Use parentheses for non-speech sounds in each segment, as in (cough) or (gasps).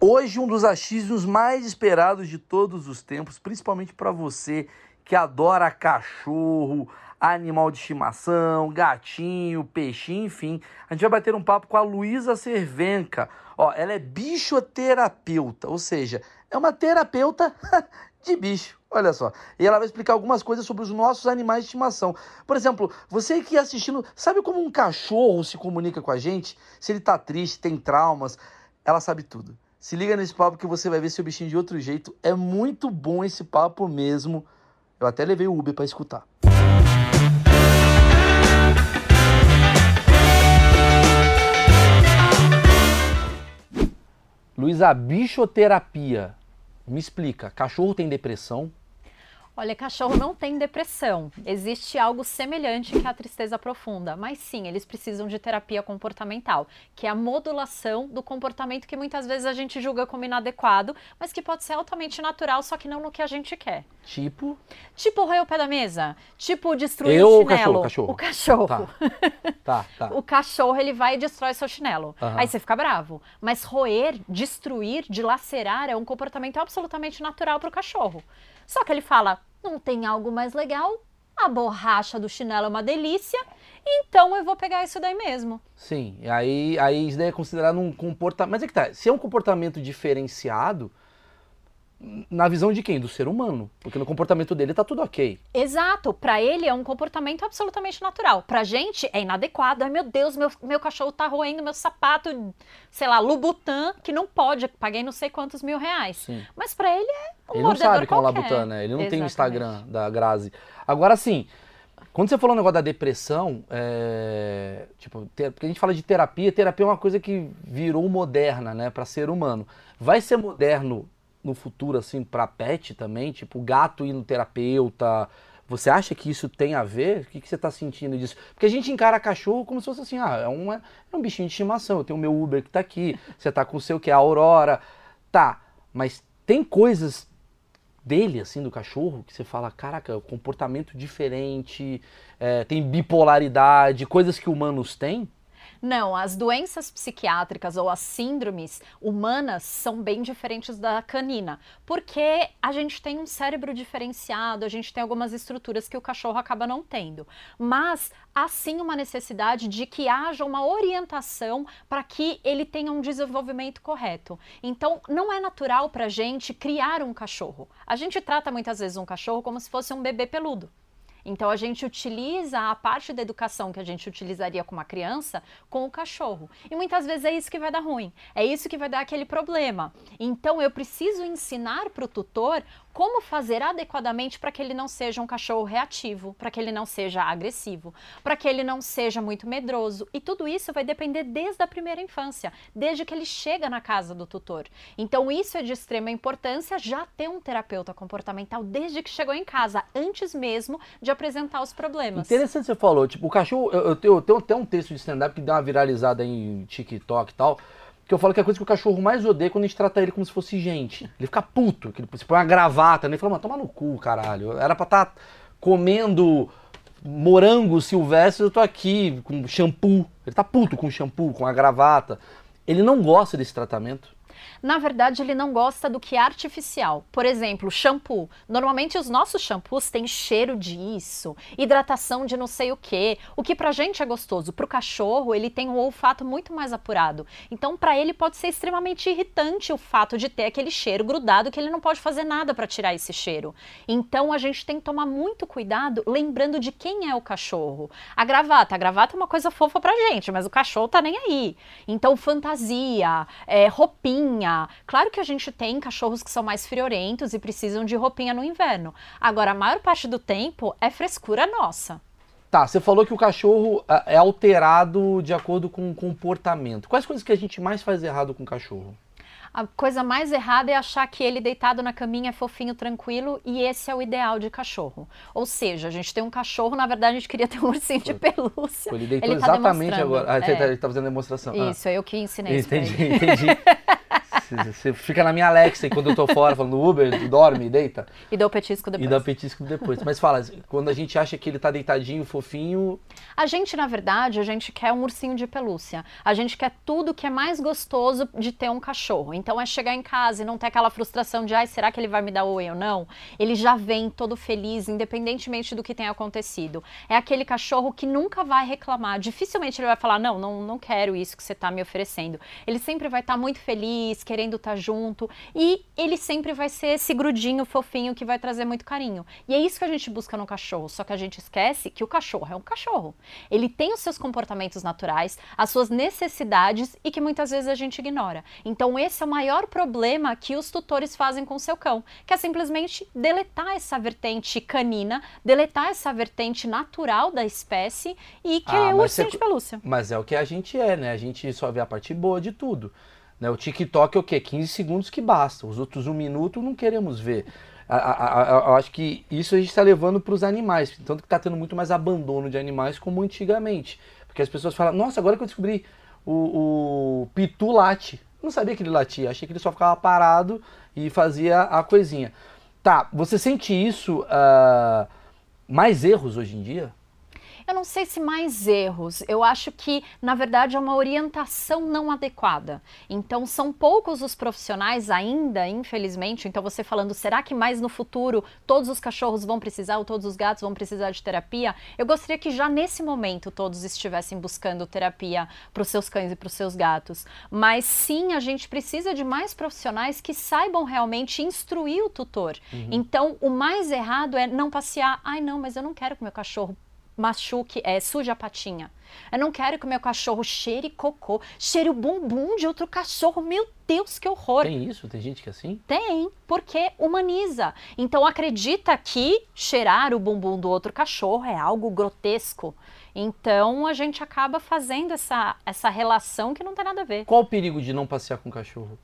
Hoje, um dos achismos mais esperados de todos os tempos, principalmente para você que adora cachorro, animal de estimação, gatinho, peixinho, enfim. A gente vai bater um papo com a Luísa Cervenca. Ó, ela é bichoterapeuta, ou seja, é uma terapeuta (laughs) de bicho. Olha só. E ela vai explicar algumas coisas sobre os nossos animais de estimação. Por exemplo, você que assistindo, sabe como um cachorro se comunica com a gente? Se ele tá triste, tem traumas, ela sabe tudo. Se liga nesse papo que você vai ver seu bichinho de outro jeito. É muito bom esse papo mesmo. Eu até levei o Uber para escutar. Luísa, bichoterapia. Me explica, cachorro tem depressão? Olha, cachorro não tem depressão. Existe algo semelhante que a tristeza profunda, mas sim, eles precisam de terapia comportamental, que é a modulação do comportamento que muitas vezes a gente julga como inadequado, mas que pode ser altamente natural, só que não no que a gente quer. Tipo? Tipo roer o pé da mesa, tipo destruir Eu o chinelo. ou o cachorro? O cachorro. Tá. Tá, tá. (laughs) O cachorro ele vai e destrói seu chinelo. Aham. Aí você fica bravo. Mas roer, destruir, dilacerar é um comportamento absolutamente natural para o cachorro. Só que ele fala: não tem algo mais legal? A borracha do chinelo é uma delícia, então eu vou pegar isso daí mesmo. Sim, aí, aí isso daí é considerado um comportamento. Mas é que tá, se é um comportamento diferenciado, na visão de quem? Do ser humano. Porque no comportamento dele tá tudo ok. Exato, para ele é um comportamento absolutamente natural. Pra gente é inadequado. Ai meu Deus, meu, meu cachorro tá roendo meu sapato, sei lá, Lubutan, que não pode, paguei não sei quantos mil reais. Sim. Mas pra ele é um Ele não sabe como é qualquer. Labutan, né? Ele não tem o Exatamente. Instagram da Grazi. Agora, sim, quando você falou o negócio da depressão, é, tipo, te- porque a gente fala de terapia, terapia é uma coisa que virou moderna, né, para ser humano. Vai ser moderno no futuro, assim, pra pet também? Tipo, gato ir no terapeuta. Você acha que isso tem a ver? O que, que você tá sentindo disso? Porque a gente encara cachorro como se fosse assim, ah, é, uma, é um bichinho de estimação. Eu tenho o meu Uber que tá aqui, (laughs) você tá com o seu que é a Aurora. Tá, mas tem coisas dele, assim, do cachorro, que você fala, caraca, comportamento diferente, é, tem bipolaridade, coisas que humanos têm? Não, as doenças psiquiátricas ou as síndromes humanas são bem diferentes da canina, porque a gente tem um cérebro diferenciado, a gente tem algumas estruturas que o cachorro acaba não tendo. Mas há sim uma necessidade de que haja uma orientação para que ele tenha um desenvolvimento correto. Então, não é natural para a gente criar um cachorro. A gente trata muitas vezes um cachorro como se fosse um bebê peludo. Então a gente utiliza a parte da educação que a gente utilizaria com uma criança com o cachorro. E muitas vezes é isso que vai dar ruim, é isso que vai dar aquele problema. Então eu preciso ensinar para o tutor como fazer adequadamente para que ele não seja um cachorro reativo, para que ele não seja agressivo, para que ele não seja muito medroso. E tudo isso vai depender desde a primeira infância, desde que ele chega na casa do tutor. Então isso é de extrema importância já ter um terapeuta comportamental desde que chegou em casa, antes mesmo de apresentar os problemas. Interessante você falou, tipo, o cachorro, eu, eu tenho, eu tenho até um texto de stand-up que deu uma viralizada em TikTok e tal, que eu falo que é a coisa que o cachorro mais odeia quando a gente trata ele como se fosse gente. Ele fica puto, que ele se põe uma gravata, né? Ele fala, mano, toma no cu, caralho. Era pra estar comendo morango silvestre, eu tô aqui com shampoo. Ele tá puto com shampoo, com a gravata. Ele não gosta desse tratamento. Na verdade, ele não gosta do que é artificial. Por exemplo, shampoo. Normalmente os nossos shampoos têm cheiro disso, hidratação de não sei o que. O que pra gente é gostoso, pro cachorro ele tem um olfato muito mais apurado. Então, pra ele pode ser extremamente irritante o fato de ter aquele cheiro grudado que ele não pode fazer nada pra tirar esse cheiro. Então, a gente tem que tomar muito cuidado, lembrando de quem é o cachorro. A gravata, a gravata é uma coisa fofa pra gente, mas o cachorro tá nem aí. Então, fantasia, é, roupinha. Claro que a gente tem cachorros que são mais friorentos e precisam de roupinha no inverno. Agora, a maior parte do tempo é frescura nossa. Tá, você falou que o cachorro ah, é alterado de acordo com o comportamento. Quais coisas que a gente mais faz errado com o cachorro? A coisa mais errada é achar que ele deitado na caminha é fofinho, tranquilo e esse é o ideal de cachorro. Ou seja, a gente tem um cachorro, na verdade a gente queria ter um ursinho de pelúcia. Ele deitou Ele tá exatamente agora. Ah, é. ele tá- ele tá fazendo a demonstração. Ah. Isso, é eu que ensinei isso Entendi, ele. entendi. (laughs) Você fica na minha Alexa e quando eu tô fora falando Uber, dorme, deita. E dá o petisco depois. E dá o petisco depois. Mas fala, quando a gente acha que ele tá deitadinho, fofinho. A gente, na verdade, a gente quer um ursinho de pelúcia. A gente quer tudo que é mais gostoso de ter um cachorro. Então é chegar em casa e não ter aquela frustração de, ai, será que ele vai me dar oi ou não? Ele já vem todo feliz, independentemente do que tenha acontecido. É aquele cachorro que nunca vai reclamar. Dificilmente ele vai falar, não, não, não quero isso que você tá me oferecendo. Ele sempre vai estar tá muito feliz, querendo estar tá junto. E ele sempre vai ser esse grudinho fofinho que vai trazer muito carinho. E é isso que a gente busca no cachorro. Só que a gente esquece que o cachorro é um cachorro. Ele tem os seus comportamentos naturais, as suas necessidades e que muitas vezes a gente ignora. Então, esse é o maior problema que os tutores fazem com o seu cão, que é simplesmente deletar essa vertente canina, deletar essa vertente natural da espécie e que ah, é o ursinho de pelúcia. Mas é o que a gente é, né? A gente só vê a parte boa de tudo. Né? O TikTok é o quê? 15 segundos que basta. Os outros um minuto não queremos ver. Eu acho que isso a gente está levando para os animais. Tanto que está tendo muito mais abandono de animais como antigamente. Porque as pessoas falam, nossa, agora que eu descobri o, o pitu late. Não sabia que ele latia, achei que ele só ficava parado e fazia a coisinha. Tá, você sente isso, uh, mais erros hoje em dia? Eu não sei se mais erros, eu acho que, na verdade, é uma orientação não adequada. Então, são poucos os profissionais ainda, infelizmente. Então, você falando, será que mais no futuro todos os cachorros vão precisar ou todos os gatos vão precisar de terapia? Eu gostaria que já nesse momento todos estivessem buscando terapia para os seus cães e para os seus gatos. Mas sim, a gente precisa de mais profissionais que saibam realmente instruir o tutor. Uhum. Então, o mais errado é não passear. Ai, não, mas eu não quero que meu cachorro machuque, é, suja a patinha. Eu não quero que o meu cachorro cheire cocô, cheire o bumbum de outro cachorro. Meu Deus, que horror! Tem isso? Tem gente que é assim? Tem, porque humaniza. Então acredita que cheirar o bumbum do outro cachorro é algo grotesco. Então a gente acaba fazendo essa, essa relação que não tem nada a ver. Qual o perigo de não passear com o cachorro?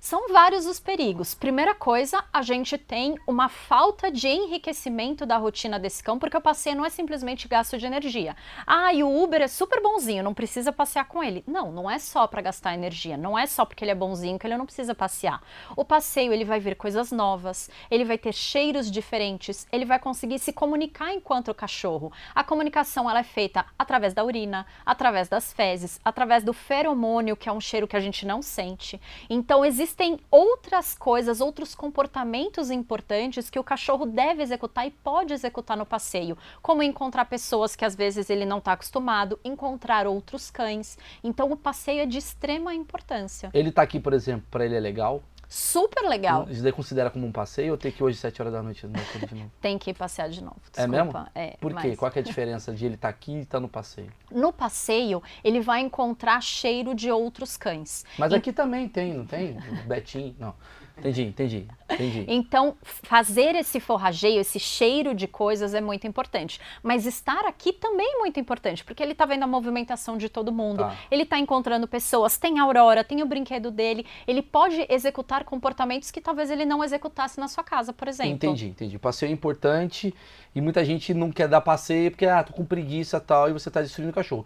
São vários os perigos. Primeira coisa, a gente tem uma falta de enriquecimento da rotina desse cão, porque o passeio não é simplesmente gasto de energia. Ah, e o Uber é super bonzinho, não precisa passear com ele. Não, não é só para gastar energia, não é só porque ele é bonzinho que ele não precisa passear. O passeio, ele vai ver coisas novas, ele vai ter cheiros diferentes, ele vai conseguir se comunicar enquanto o cachorro. A comunicação ela é feita através da urina, através das fezes, através do feromônio, que é um cheiro que a gente não sente. Então existe existem outras coisas, outros comportamentos importantes que o cachorro deve executar e pode executar no passeio, como encontrar pessoas que às vezes ele não está acostumado, encontrar outros cães. Então o passeio é de extrema importância. Ele está aqui, por exemplo, para ele é legal? Super legal. Isso daí considera como um passeio ou tem que ir hoje 7 horas da noite de novo? tem que ir passear de novo. Desculpa. É mesmo? É, Por quê? Mas... Qual é a diferença de ele estar tá aqui e estar tá no passeio? No passeio, ele vai encontrar cheiro de outros cães. Mas e... aqui também tem, não tem? Betinho, não. Entendi, entendi, entendi. Então, fazer esse forrageio, esse cheiro de coisas é muito importante. Mas estar aqui também é muito importante, porque ele está vendo a movimentação de todo mundo, tá. ele está encontrando pessoas, tem a Aurora, tem o brinquedo dele, ele pode executar comportamentos que talvez ele não executasse na sua casa, por exemplo. Entendi, entendi. Passeio é importante e muita gente não quer dar passeio porque, ah, tô com preguiça e tal, e você está destruindo o cachorro.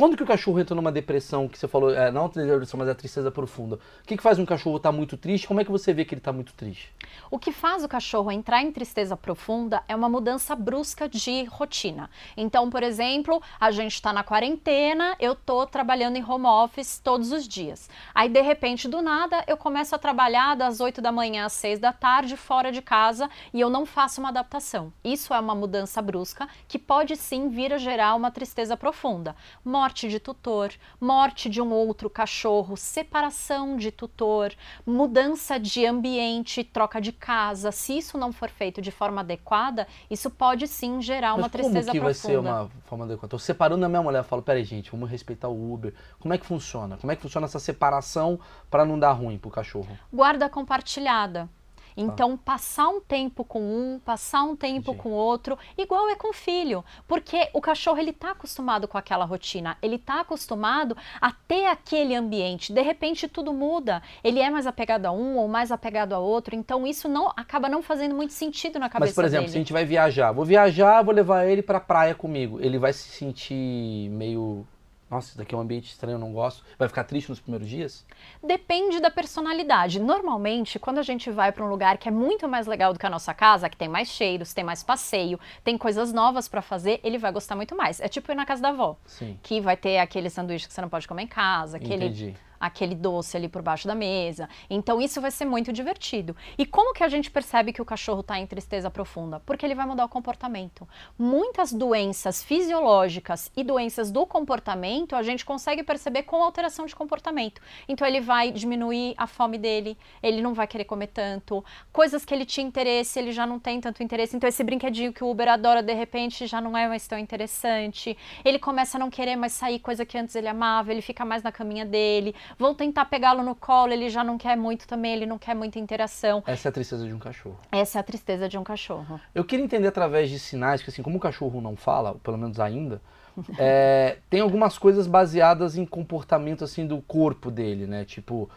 Quando que o cachorro entra numa depressão, que você falou, é, não a depressão, mas a tristeza profunda, o que, que faz um cachorro estar tá muito triste? Como é que você vê que ele está muito triste? O que faz o cachorro entrar em tristeza profunda é uma mudança brusca de rotina. Então, por exemplo, a gente está na quarentena, eu estou trabalhando em home office todos os dias. Aí, de repente, do nada, eu começo a trabalhar das 8 da manhã às 6 da tarde fora de casa e eu não faço uma adaptação. Isso é uma mudança brusca que pode sim vir a gerar uma tristeza profunda. Morte morte de tutor, morte de um outro cachorro, separação de tutor, mudança de ambiente, troca de casa. Se isso não for feito de forma adequada, isso pode sim gerar uma Mas tristeza como que profunda. vai ser uma forma adequada? Estou separando a minha mulher, eu falo, peraí gente, vamos respeitar o Uber. Como é que funciona? Como é que funciona essa separação para não dar ruim pro cachorro? Guarda compartilhada. Então, passar um tempo com um, passar um tempo Entendi. com outro, igual é com o filho, porque o cachorro ele está acostumado com aquela rotina, ele está acostumado a ter aquele ambiente. De repente tudo muda, ele é mais apegado a um ou mais apegado a outro, então isso não acaba não fazendo muito sentido na cabeça Mas por exemplo, dele. se a gente vai viajar, vou viajar, vou levar ele para praia comigo, ele vai se sentir meio nossa, isso daqui é um ambiente estranho, eu não gosto, vai ficar triste nos primeiros dias? Depende da personalidade. Normalmente, quando a gente vai para um lugar que é muito mais legal do que a nossa casa, que tem mais cheiros, tem mais passeio, tem coisas novas para fazer, ele vai gostar muito mais. É tipo ir na casa da avó, Sim. que vai ter aquele sanduíche que você não pode comer em casa, aquele Entendi. Aquele doce ali por baixo da mesa. Então isso vai ser muito divertido. E como que a gente percebe que o cachorro está em tristeza profunda? Porque ele vai mudar o comportamento. Muitas doenças fisiológicas e doenças do comportamento a gente consegue perceber com alteração de comportamento. Então ele vai diminuir a fome dele, ele não vai querer comer tanto, coisas que ele tinha interesse, ele já não tem tanto interesse. Então esse brinquedinho que o Uber adora de repente já não é mais tão interessante. Ele começa a não querer mais sair, coisa que antes ele amava, ele fica mais na caminha dele vão tentar pegá-lo no colo, ele já não quer muito também, ele não quer muita interação. Essa é a tristeza de um cachorro. Essa é a tristeza de um cachorro. Eu queria entender através de sinais, que assim, como o cachorro não fala, pelo menos ainda, (laughs) é, tem algumas coisas baseadas em comportamento assim do corpo dele, né? Tipo,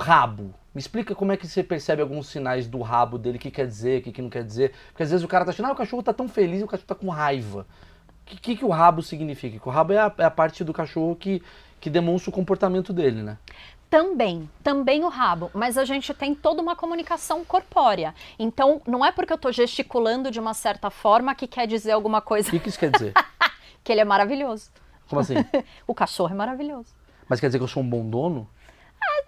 rabo. Me explica como é que você percebe alguns sinais do rabo dele, o que quer dizer, o que, que não quer dizer. Porque às vezes o cara tá achando, ah, o cachorro tá tão feliz, o cachorro tá com raiva. O que, que, que o rabo significa? Que o rabo é a, é a parte do cachorro que, que demonstra o comportamento dele, né? Também, também o rabo, mas a gente tem toda uma comunicação corpórea. Então, não é porque eu tô gesticulando de uma certa forma que quer dizer alguma coisa. O que, que isso quer dizer? (laughs) que ele é maravilhoso. Como assim? (laughs) o cachorro é maravilhoso. Mas quer dizer que eu sou um bom dono?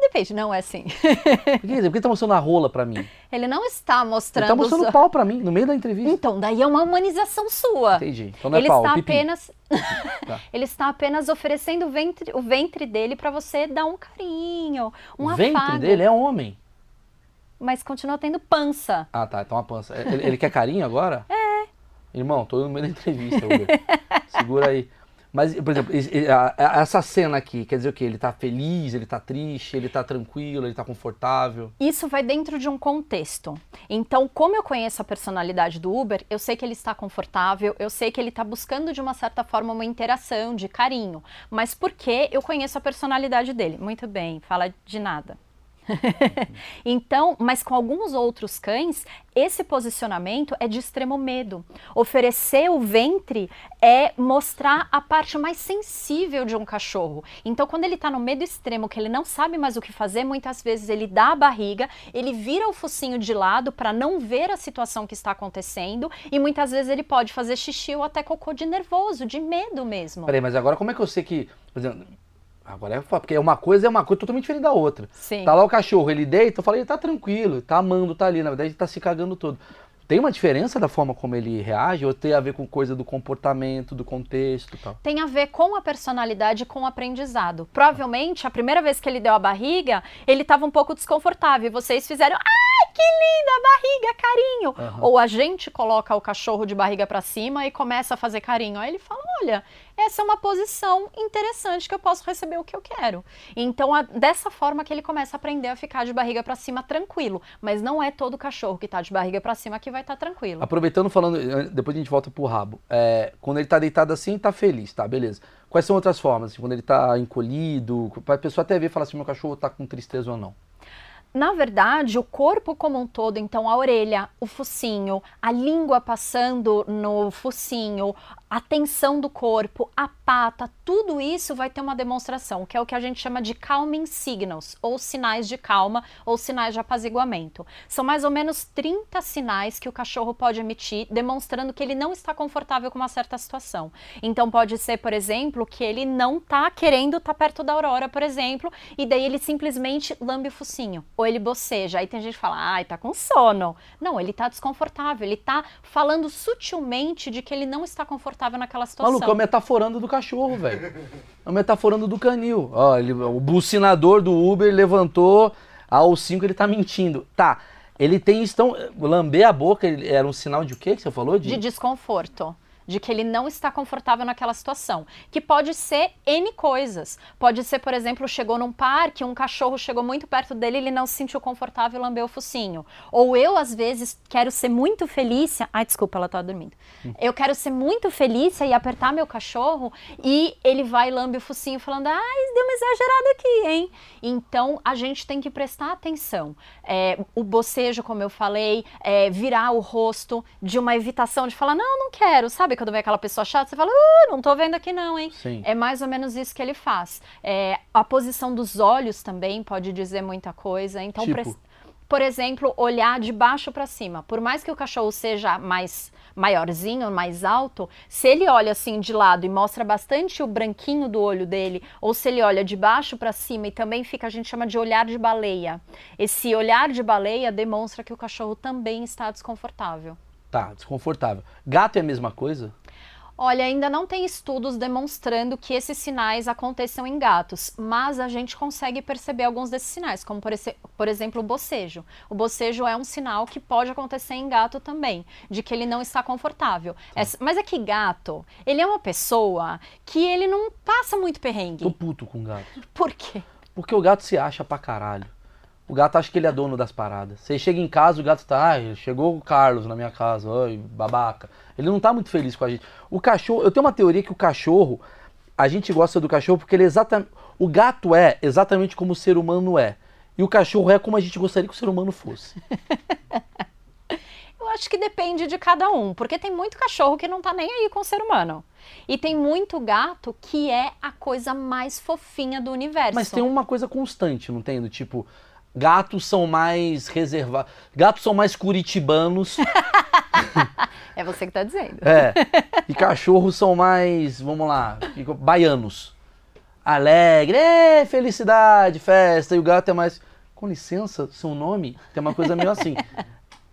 Depende, não é assim. Por que, por que tá mostrando a rola pra mim? Ele não está mostrando. Ele tá mostrando os- o pau pra mim, no meio da entrevista. Então, daí é uma humanização sua. Entendi. Então não é ele pau, está pipi. apenas (laughs) Tá. ele está apenas oferecendo o ventre, o ventre dele para você dar um carinho, um o ventre afago, dele é homem. mas continua tendo pança. Ah, tá. Então a pança. Ele, ele quer carinho agora? É. Irmão, tô no meio da entrevista. (laughs) Segura aí. Mas, por exemplo, essa cena aqui, quer dizer o quê? Ele tá feliz, ele tá triste, ele tá tranquilo, ele tá confortável. Isso vai dentro de um contexto. Então, como eu conheço a personalidade do Uber, eu sei que ele está confortável, eu sei que ele está buscando de uma certa forma uma interação, de carinho. Mas por que eu conheço a personalidade dele? Muito bem, fala de nada. (laughs) então, mas com alguns outros cães, esse posicionamento é de extremo medo. Oferecer o ventre é mostrar a parte mais sensível de um cachorro. Então, quando ele está no medo extremo, que ele não sabe mais o que fazer, muitas vezes ele dá a barriga, ele vira o focinho de lado para não ver a situação que está acontecendo e muitas vezes ele pode fazer xixi ou até cocô de nervoso, de medo mesmo. Peraí, mas agora como é que eu sei que. Por exemplo, agora é foda, porque uma coisa é uma coisa totalmente diferente da outra. Sim. Tá lá o cachorro, ele deita, eu falei, ele tá tranquilo, tá amando, tá ali, na verdade ele tá se cagando todo. Tem uma diferença da forma como ele reage ou tem a ver com coisa do comportamento, do contexto tal? tem a ver com a personalidade e com o aprendizado. Provavelmente, a primeira vez que ele deu a barriga, ele estava um pouco desconfortável. E vocês fizeram, ai, que linda barriga, carinho. Aham. Ou a gente coloca o cachorro de barriga para cima e começa a fazer carinho. Aí ele fala, olha, essa é uma posição interessante que eu posso receber o que eu quero. Então, a- dessa forma que ele começa a aprender a ficar de barriga para cima tranquilo. Mas não é todo cachorro que tá de barriga para cima que vai estar tranquilo. Aproveitando falando, eh, depois a gente volta pro rabo. É, quando ele tá deitado assim, tá feliz, tá, beleza. Quais são outras formas? Assim, quando ele tá encolhido, pra pessoa até ver e falar assim, meu cachorro tá com tristeza ou não. Na verdade, o corpo como um todo, então a orelha, o focinho, a língua passando no focinho, a tensão do corpo, a pata, tudo isso vai ter uma demonstração, que é o que a gente chama de calming signals, ou sinais de calma, ou sinais de apaziguamento. São mais ou menos 30 sinais que o cachorro pode emitir, demonstrando que ele não está confortável com uma certa situação. Então pode ser, por exemplo, que ele não está querendo estar perto da aurora, por exemplo, e daí ele simplesmente lambe o focinho, ou ele boceja. Aí tem gente que fala, ai, tá com sono. Não, ele tá desconfortável, ele tá falando sutilmente de que ele não está confortável naquela situação. Maluco, é o metaforando do cachorro, velho. É o metaforando do canil. Ó, ele- o bucinador do Uber levantou ao 5, ele tá mentindo. Tá, ele tem estão lamber a boca, ele- era um sinal de o quê que você falou? de desconforto. De que ele não está confortável naquela situação. Que pode ser N coisas. Pode ser, por exemplo, chegou num parque, um cachorro chegou muito perto dele, ele não se sentiu confortável e lambeu o focinho. Ou eu, às vezes, quero ser muito Felícia. Ai, desculpa, ela tá dormindo. Eu quero ser muito Felícia e apertar meu cachorro e ele vai e lambe o focinho falando: ai, deu uma exagerada aqui, hein? Então a gente tem que prestar atenção. É, o bocejo, como eu falei, é, virar o rosto de uma evitação de falar: não, não quero, sabe? Sabe quando vem aquela pessoa chata, você fala, uh, não tô vendo aqui não, hein? Sim. É mais ou menos isso que ele faz. É, a posição dos olhos também pode dizer muita coisa. Então, Tipo? pre- por exemplo, olhar de baixo para cima. Por mais que o cachorro seja mais maiorzinho, mais alto, se ele olha assim de lado e mostra bastante o branquinho do olho dele, ou se ele olha de baixo para cima e também fica, a gente chama de olhar de baleia. Esse olhar de baleia demonstra que o cachorro também está desconfortável. Tá, desconfortável. Gato é a mesma coisa? Olha, ainda não tem estudos demonstrando que esses sinais aconteçam em gatos, mas a gente consegue perceber alguns desses sinais, como por, esse- por exemplo o bocejo. O bocejo é um sinal que pode acontecer em gato também, de que ele não está confortável. É- mas é que gato, ele é uma pessoa que ele não passa muito perrengue. Tô puto com gato. Por quê? Porque o gato se acha pra caralho. O gato acha que ele é dono das paradas. Você chega em casa, o gato tá, ai, chegou o Carlos na minha casa, ai, babaca. Ele não tá muito feliz com a gente. O cachorro, eu tenho uma teoria que o cachorro, a gente gosta do cachorro porque ele é exatamente. O gato é exatamente como o ser humano é. E o cachorro é como a gente gostaria que o ser humano fosse. (laughs) Eu acho que depende de cada um, porque tem muito cachorro que não tá nem aí com o ser humano. E tem muito gato que é a coisa mais fofinha do universo. Mas tem uma coisa constante, não tem? Do tipo, gatos são mais reservados. Gatos são mais curitibanos. (laughs) É você que tá dizendo. É. E cachorros são mais, vamos lá, baianos. Alegre, é, felicidade, festa. E o gato é mais, com licença, seu nome tem uma coisa meio assim. (laughs)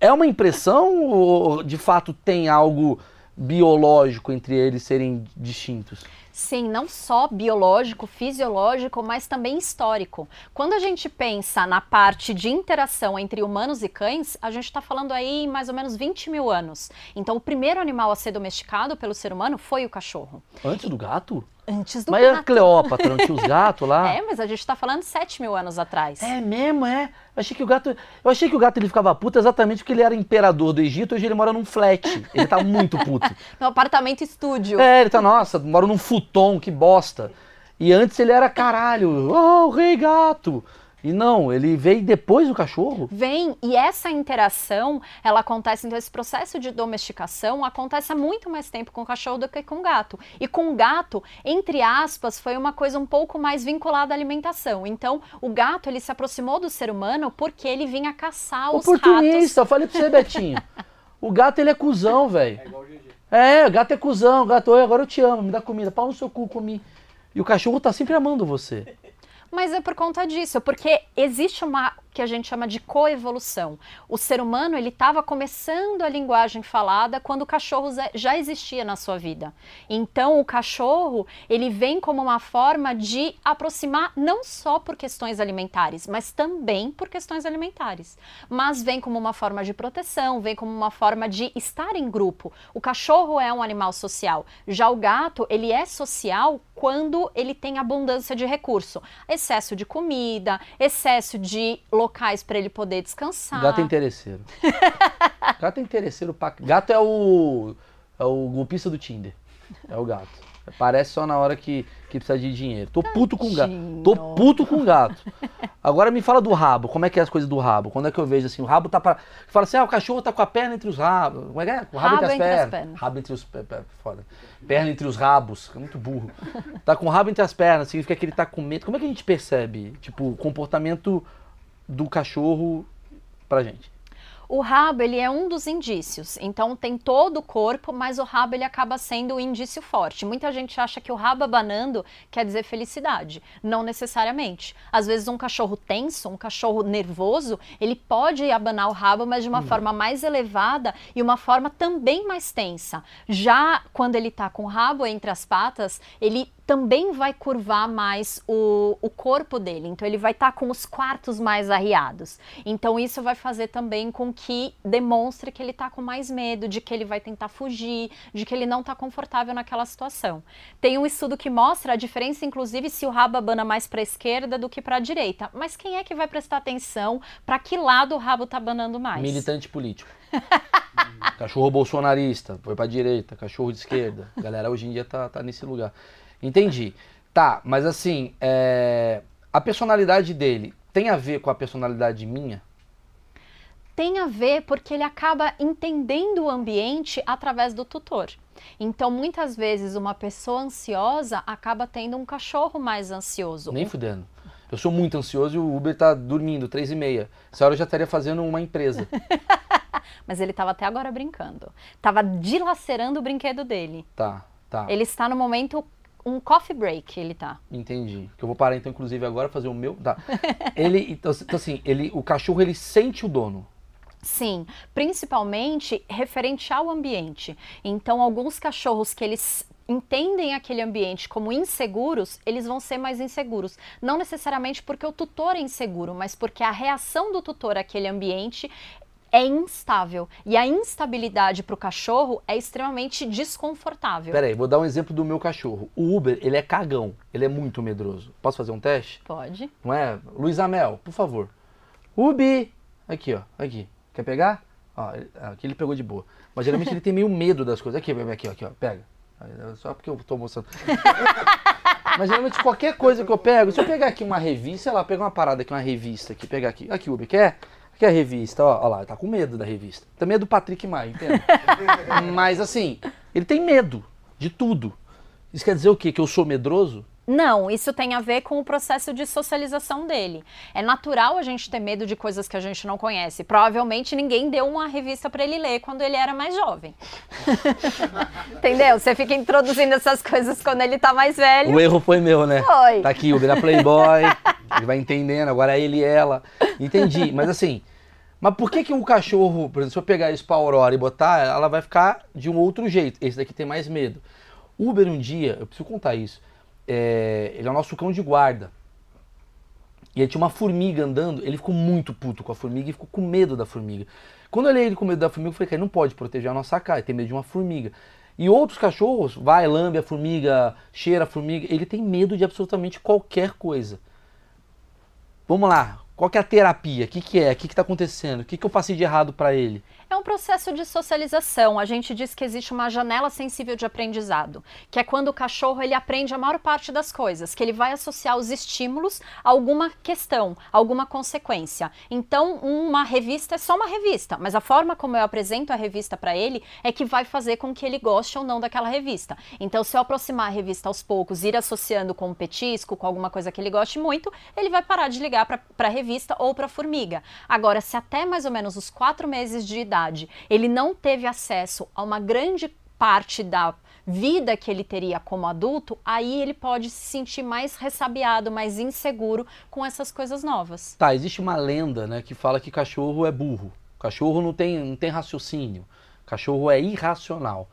É uma impressão ou de fato tem algo biológico entre eles serem distintos? Sim, não só biológico, fisiológico, mas também histórico. Quando a gente pensa na parte de interação entre humanos e cães, a gente está falando aí em mais ou menos 20 mil anos. Então, o primeiro animal a ser domesticado pelo ser humano foi o cachorro. Antes do gato? Antes do Mas gato. Cleópatra não tinha os gatos lá? (laughs) É, mas a gente está falando 7 mil anos atrás. É mesmo, é. Eu achei que o gato. Eu achei que o gato ele ficava puto exatamente porque ele era imperador do Egito, hoje ele mora num flat. Ele tá muito puto. (laughs) No apartamento estúdio. É, ele tá, nossa, mora num futon, que bosta. E antes ele era caralho, oh, o rei gato. E não, ele veio depois do cachorro. Vem e essa interação, ela acontece, então esse processo de domesticação acontece há muito mais tempo com o cachorro do que com o gato. E com o gato, entre aspas, foi uma coisa um pouco mais vinculada à alimentação. Então, o gato, ele se aproximou do ser humano porque ele vinha caçar os ratos. Oportunista, eu falei pra você, Betinho. (laughs) O gato ele é cuzão, velho. É igual o GG. É, o gato é cuzão, o gato, "Oi, agora eu te amo, me dá comida, pau no seu cu, comi. E o cachorro tá sempre amando você. Mas é por conta disso, porque existe uma que a gente chama de coevolução. O ser humano ele estava começando a linguagem falada quando o cachorro za- já existia na sua vida. Então o cachorro ele vem como uma forma de aproximar não só por questões alimentares, mas também por questões alimentares. Mas vem como uma forma de proteção, vem como uma forma de estar em grupo. O cachorro é um animal social. Já o gato ele é social quando ele tem abundância de recurso, excesso de comida, excesso de locais para ele poder descansar. Gato é interesseiro. (laughs) gato é interesseiro pra... Gato é o. É o golpista do Tinder. É o gato. Parece só na hora que, que precisa de dinheiro. Tô puto com gato. Tô puto com gato. Agora me fala do rabo. Como é que é as coisas do rabo? Quando é que eu vejo assim, o rabo tá pra. Fala assim, ah, o cachorro tá com a perna entre os rabos. Como é que é? O rabo, Rabo entre as entre as pernas. pernas. Rabo entre os. Foda. Perna entre os rabos. É muito burro. Tá com o rabo entre as pernas, significa que ele tá com medo. Como é que a gente percebe, tipo, o comportamento do cachorro pra gente? O rabo, ele é um dos indícios. Então tem todo o corpo, mas o rabo ele acaba sendo o indício forte. Muita gente acha que o rabo abanando quer dizer felicidade. Não necessariamente. Às vezes um cachorro tenso, um cachorro nervoso, ele pode abanar o rabo, mas de uma forma mais elevada e uma forma também mais tensa. Já quando ele tá com o rabo entre as patas, ele também vai curvar mais o, o corpo dele. Então ele vai estar com os quartos mais arriados. Então isso vai fazer também com que demonstre que ele está com mais medo, de que ele vai tentar fugir, de que ele não está confortável naquela situação. Tem um estudo que mostra a diferença, inclusive, se o rabo abana mais para a esquerda do que para a direita. Mas quem é que vai prestar atenção para que lado o rabo está abanando mais? Militante político. (laughs) cachorro bolsonarista, foi pra direita, cachorro de esquerda. A galera hoje em dia tá, tá nesse lugar. Entendi. Tá, mas assim, é, a personalidade dele tem a ver com a personalidade minha? Tem a ver porque ele acaba entendendo o ambiente através do tutor. Então, muitas vezes, uma pessoa ansiosa acaba tendo um cachorro mais ansioso. Nem fudendo. Eu sou muito ansioso e o Uber tá dormindo, três e meia. Essa hora eu já estaria fazendo uma empresa. (laughs) Mas ele estava até agora brincando. Tava dilacerando o brinquedo dele. Tá, tá. Ele está no momento um coffee break, ele tá. Entendi. Que eu vou parar então, inclusive, agora fazer o meu. Tá. (laughs) ele, então, então, assim, ele, o cachorro ele sente o dono. Sim, principalmente referente ao ambiente. Então, alguns cachorros que eles entendem aquele ambiente como inseguros, eles vão ser mais inseguros. Não necessariamente porque o tutor é inseguro, mas porque a reação do tutor àquele ambiente é instável. E a instabilidade para o cachorro é extremamente desconfortável. Peraí, vou dar um exemplo do meu cachorro. O Uber, ele é cagão, ele é muito medroso. Posso fazer um teste? Pode. Não é? Luiz Amel, por favor. Ubi! Aqui, ó, aqui. Quer pegar? Ó, aqui ele pegou de boa. Mas geralmente ele tem meio medo das coisas. Aqui, aqui, aqui, ó, pega. Só porque eu tô mostrando. (laughs) Mas geralmente qualquer coisa que eu pego, se eu pegar aqui uma revista, sei lá, pegar uma parada aqui, uma revista aqui, pegar aqui. Aqui, Ubi, quer? Aqui é a revista, ó, ó lá, tá com medo da revista. Também é do Patrick Maia, entende? (laughs) Mas assim, ele tem medo de tudo. Isso quer dizer o quê? Que eu sou medroso? Não, isso tem a ver com o processo de socialização dele. É natural a gente ter medo de coisas que a gente não conhece. Provavelmente ninguém deu uma revista para ele ler quando ele era mais jovem. (laughs) Entendeu? Você fica introduzindo essas coisas quando ele tá mais velho. O erro foi meu, né? Foi. Tá aqui, o Vira Playboy, (laughs) ele vai entendendo, agora é ele e ela. Entendi, mas assim, mas por que que um cachorro, por exemplo, se eu pegar isso pra Aurora e botar, ela vai ficar de um outro jeito. Esse daqui tem mais medo. Uber um dia, eu preciso contar isso é, ele é o nosso cão de guarda. E aí tinha uma formiga andando, ele ficou muito puto com a formiga e ficou com medo da formiga. Quando eu olhei ele com medo da formiga, eu falei, cara, não pode proteger a nossa casa, ele tem medo de uma formiga. E outros cachorros, vai, lambe a formiga, cheira a formiga, ele tem medo de absolutamente qualquer coisa. Vamos lá, qual que é a terapia? O que, que é? O que está acontecendo? O que, que eu passei de errado para ele? É um processo de socialização. A gente diz que existe uma janela sensível de aprendizado, que é quando o cachorro ele aprende a maior parte das coisas, que ele vai associar os estímulos a alguma questão, alguma consequência. Então, uma revista é só uma revista, mas a forma como eu apresento a revista para ele é que vai fazer com que ele goste ou não daquela revista. Então, se eu aproximar a revista aos poucos, ir associando com um petisco, com alguma coisa que ele goste muito, ele vai parar de ligar para a revista ou para a formiga. Agora, se até mais ou menos os quatro meses de idade ele não teve acesso a uma grande parte da vida que ele teria como adulto, aí ele pode se sentir mais ressabiado, mais inseguro com essas coisas novas. Tá, existe uma lenda, né, que fala que cachorro é burro. Cachorro não tem, não tem raciocínio. Cachorro é irracional.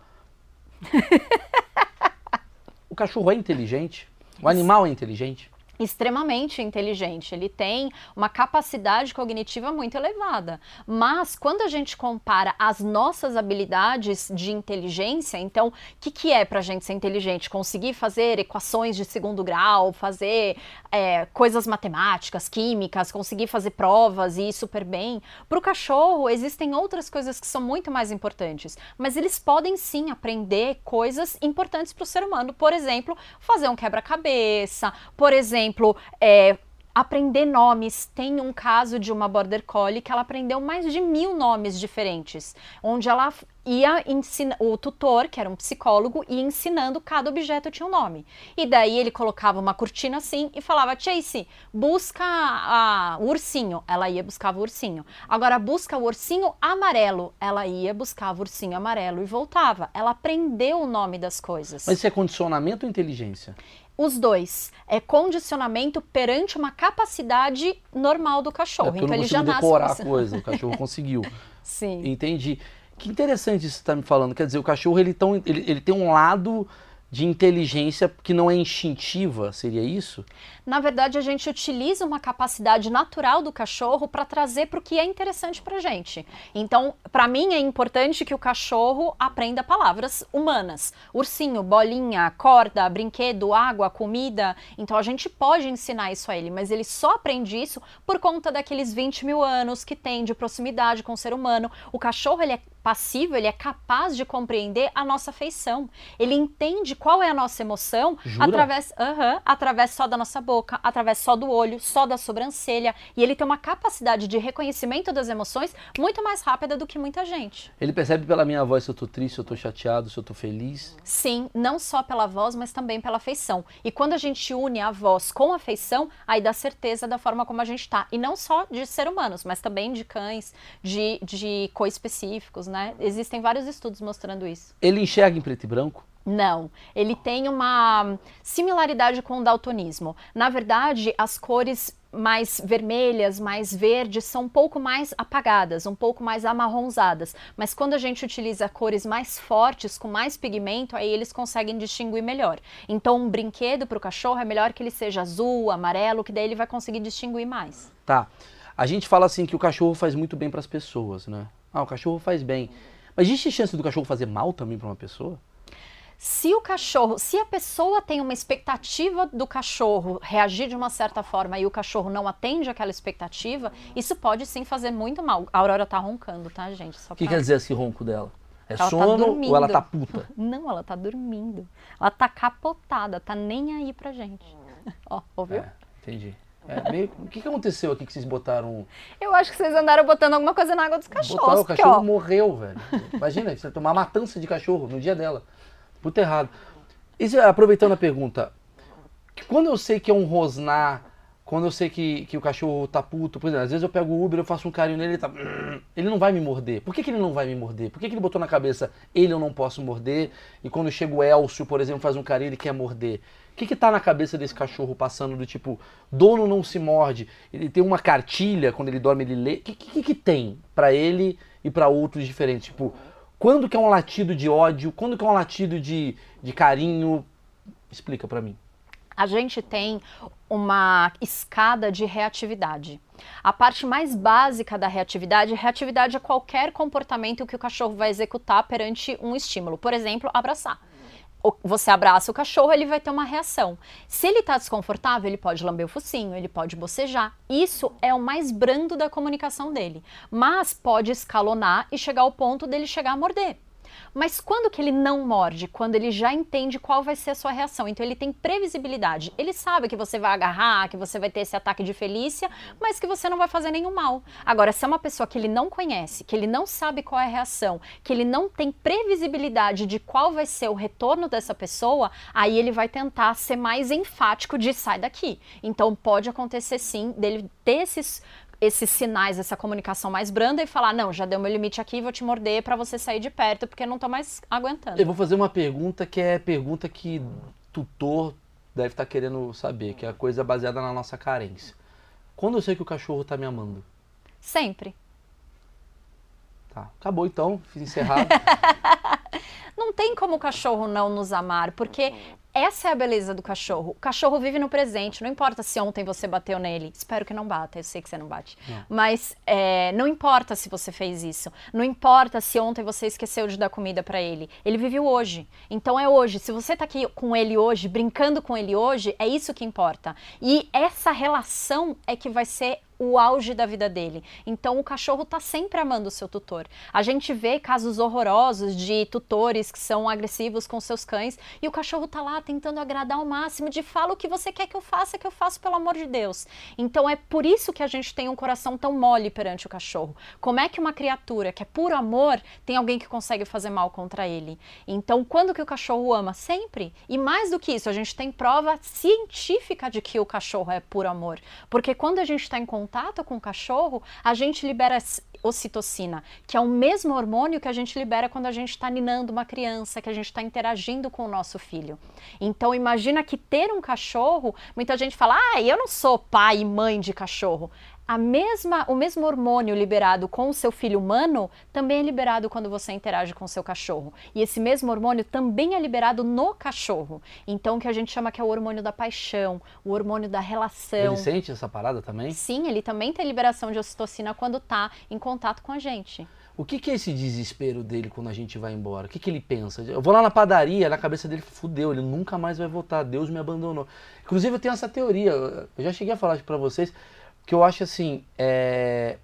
(laughs) o cachorro é inteligente? O animal é inteligente? Extremamente inteligente, ele tem uma capacidade cognitiva muito elevada. Mas quando a gente compara as nossas habilidades de inteligência, então o que, que é para a gente ser inteligente? Conseguir fazer equações de segundo grau, fazer é, coisas matemáticas, químicas, conseguir fazer provas e ir super bem. Para o cachorro existem outras coisas que são muito mais importantes, mas eles podem sim aprender coisas importantes para o ser humano. Por exemplo, fazer um quebra-cabeça, por exemplo exemplo, é, aprender nomes. Tem um caso de uma Border Collie que ela aprendeu mais de mil nomes diferentes, onde ela ia ensinar, o tutor, que era um psicólogo, ia ensinando cada objeto tinha um nome. E daí ele colocava uma cortina assim e falava, Chase, busca a, o ursinho. Ela ia buscar o ursinho. Agora busca o ursinho amarelo. Ela ia buscar o ursinho amarelo e voltava. Ela aprendeu o nome das coisas. Mas isso é condicionamento ou inteligência? Os dois. É condicionamento perante uma capacidade normal do cachorro. É então ele já nasce. decorar a coisa, o (laughs) cachorro conseguiu. Sim. Entendi. Que interessante isso que você está me falando. Quer dizer, o cachorro ele, tão, ele, ele tem um lado de inteligência que não é instintiva, seria isso? Na verdade, a gente utiliza uma capacidade natural do cachorro para trazer para o que é interessante para gente. Então, para mim é importante que o cachorro aprenda palavras humanas: ursinho, bolinha, corda, brinquedo, água, comida. Então, a gente pode ensinar isso a ele, mas ele só aprende isso por conta daqueles 20 mil anos que tem de proximidade com o ser humano. O cachorro ele é passivo, ele é capaz de compreender a nossa afeição. Ele entende qual é a nossa emoção Jura? através, uhum, através só da nossa boca, através só do olho, só da sobrancelha. E ele tem uma capacidade de reconhecimento das emoções muito mais rápida do que muita gente. Ele percebe pela minha voz se eu tô triste, se eu tô chateado, se eu tô feliz. Sim, não só pela voz, mas também pela afeição. E quando a gente une a voz com a afeição, aí dá certeza da forma como a gente tá. E não só de ser humanos, mas também de cães, de, de co-específicos, né? Existem vários estudos mostrando isso. Ele enxerga em preto e branco? Não, ele tem uma similaridade com o daltonismo. Na verdade, as cores mais vermelhas, mais verdes, são um pouco mais apagadas, um pouco mais amarronzadas. Mas quando a gente utiliza cores mais fortes, com mais pigmento, aí eles conseguem distinguir melhor. Então, um brinquedo para o cachorro é melhor que ele seja azul, amarelo, que daí ele vai conseguir distinguir mais. Tá. A gente fala assim que o cachorro faz muito bem para as pessoas, né? Ah, o cachorro faz bem. Mas existe chance do cachorro fazer mal também para uma pessoa? Se o cachorro, se a pessoa tem uma expectativa do cachorro reagir de uma certa forma e o cachorro não atende aquela expectativa, isso pode sim fazer muito mal. A Aurora tá roncando, tá, gente? O que pra... quer dizer esse ronco dela? É ela tá sono tá ou ela tá puta? (laughs) Não, ela tá dormindo. Ela tá capotada, tá nem aí pra gente. (laughs) Ó, ouviu? É, entendi. É, meio... O que, que aconteceu aqui que vocês botaram? Eu acho que vocês andaram botando alguma coisa na água dos cachorros. Botaram, o cachorro porque, morreu, velho. Imagina, você tomar uma matança de cachorro no dia dela. Puta errado. E, aproveitando a pergunta, quando eu sei que é um rosnar, quando eu sei que, que o cachorro tá puto, por exemplo, às vezes eu pego o Uber, eu faço um carinho nele, ele tá. Ele não vai me morder. Por que, que ele não vai me morder? Por que, que ele botou na cabeça ele eu não posso morder? E quando chega o Elcio, por exemplo, faz um carinho, ele quer morder. O que, que tá na cabeça desse cachorro passando do tipo, dono não se morde? Ele tem uma cartilha, quando ele dorme, ele lê. O que, que, que tem para ele e para outros diferentes? Tipo, quando que é um latido de ódio? Quando que é um latido de, de carinho? Explica para mim. A gente tem uma escada de reatividade. A parte mais básica da reatividade, reatividade é qualquer comportamento que o cachorro vai executar perante um estímulo. Por exemplo, abraçar você abraça o cachorro, ele vai ter uma reação. Se ele está desconfortável, ele pode lamber o focinho, ele pode bocejar. Isso é o mais brando da comunicação dele. Mas pode escalonar e chegar ao ponto dele chegar a morder. Mas quando que ele não morde? Quando ele já entende qual vai ser a sua reação. Então ele tem previsibilidade. Ele sabe que você vai agarrar, que você vai ter esse ataque de felícia, mas que você não vai fazer nenhum mal. Agora, se é uma pessoa que ele não conhece, que ele não sabe qual é a reação, que ele não tem previsibilidade de qual vai ser o retorno dessa pessoa, aí ele vai tentar ser mais enfático de sai daqui. Então pode acontecer sim dele ter esses esses sinais, essa comunicação mais branda e falar: não, já deu meu limite aqui, vou te morder para você sair de perto, porque não tô mais aguentando. Eu vou fazer uma pergunta que é pergunta que tutor deve estar tá querendo saber, que é a coisa baseada na nossa carência. Quando eu sei que o cachorro tá me amando? Sempre. Tá, acabou então, fiz encerrado. (laughs) não tem como o cachorro não nos amar, porque essa é a beleza do cachorro. O cachorro vive no presente. Não importa se ontem você bateu nele. Espero que não bata. Eu sei que você não bate. Não. Mas é, não importa se você fez isso. Não importa se ontem você esqueceu de dar comida para ele. Ele viveu hoje. Então é hoje. Se você tá aqui com ele hoje, brincando com ele hoje, é isso que importa. E essa relação é que vai ser o auge da vida dele. Então o cachorro está sempre amando o seu tutor. A gente vê casos horrorosos de tutores que são agressivos com seus cães e o cachorro está lá tentando agradar ao máximo, de fala o que você quer que eu faça, que eu faço pelo amor de Deus. Então é por isso que a gente tem um coração tão mole perante o cachorro. Como é que uma criatura que é puro amor tem alguém que consegue fazer mal contra ele? Então quando que o cachorro ama? Sempre. E mais do que isso, a gente tem prova científica de que o cachorro é puro amor. Porque quando a gente está em contato com o cachorro, a gente libera ocitocina, que é o mesmo hormônio que a gente libera quando a gente está ninando uma criança, que a gente está interagindo com o nosso filho. Então imagina que ter um cachorro, muita gente fala, ah, eu não sou pai e mãe de cachorro a mesma, o mesmo hormônio liberado com o seu filho humano também é liberado quando você interage com o seu cachorro. E esse mesmo hormônio também é liberado no cachorro. Então, o que a gente chama que é o hormônio da paixão, o hormônio da relação. Ele sente essa parada também? Sim, ele também tem liberação de ocitocina quando está em contato com a gente. O que, que, é esse desespero dele quando a gente vai embora? O que, que ele pensa? Eu vou lá na padaria, na cabeça dele, fudeu, ele nunca mais vai voltar, Deus me abandonou. Inclusive, eu tenho essa teoria, eu já cheguei a falar para vocês que eu acho assim, é...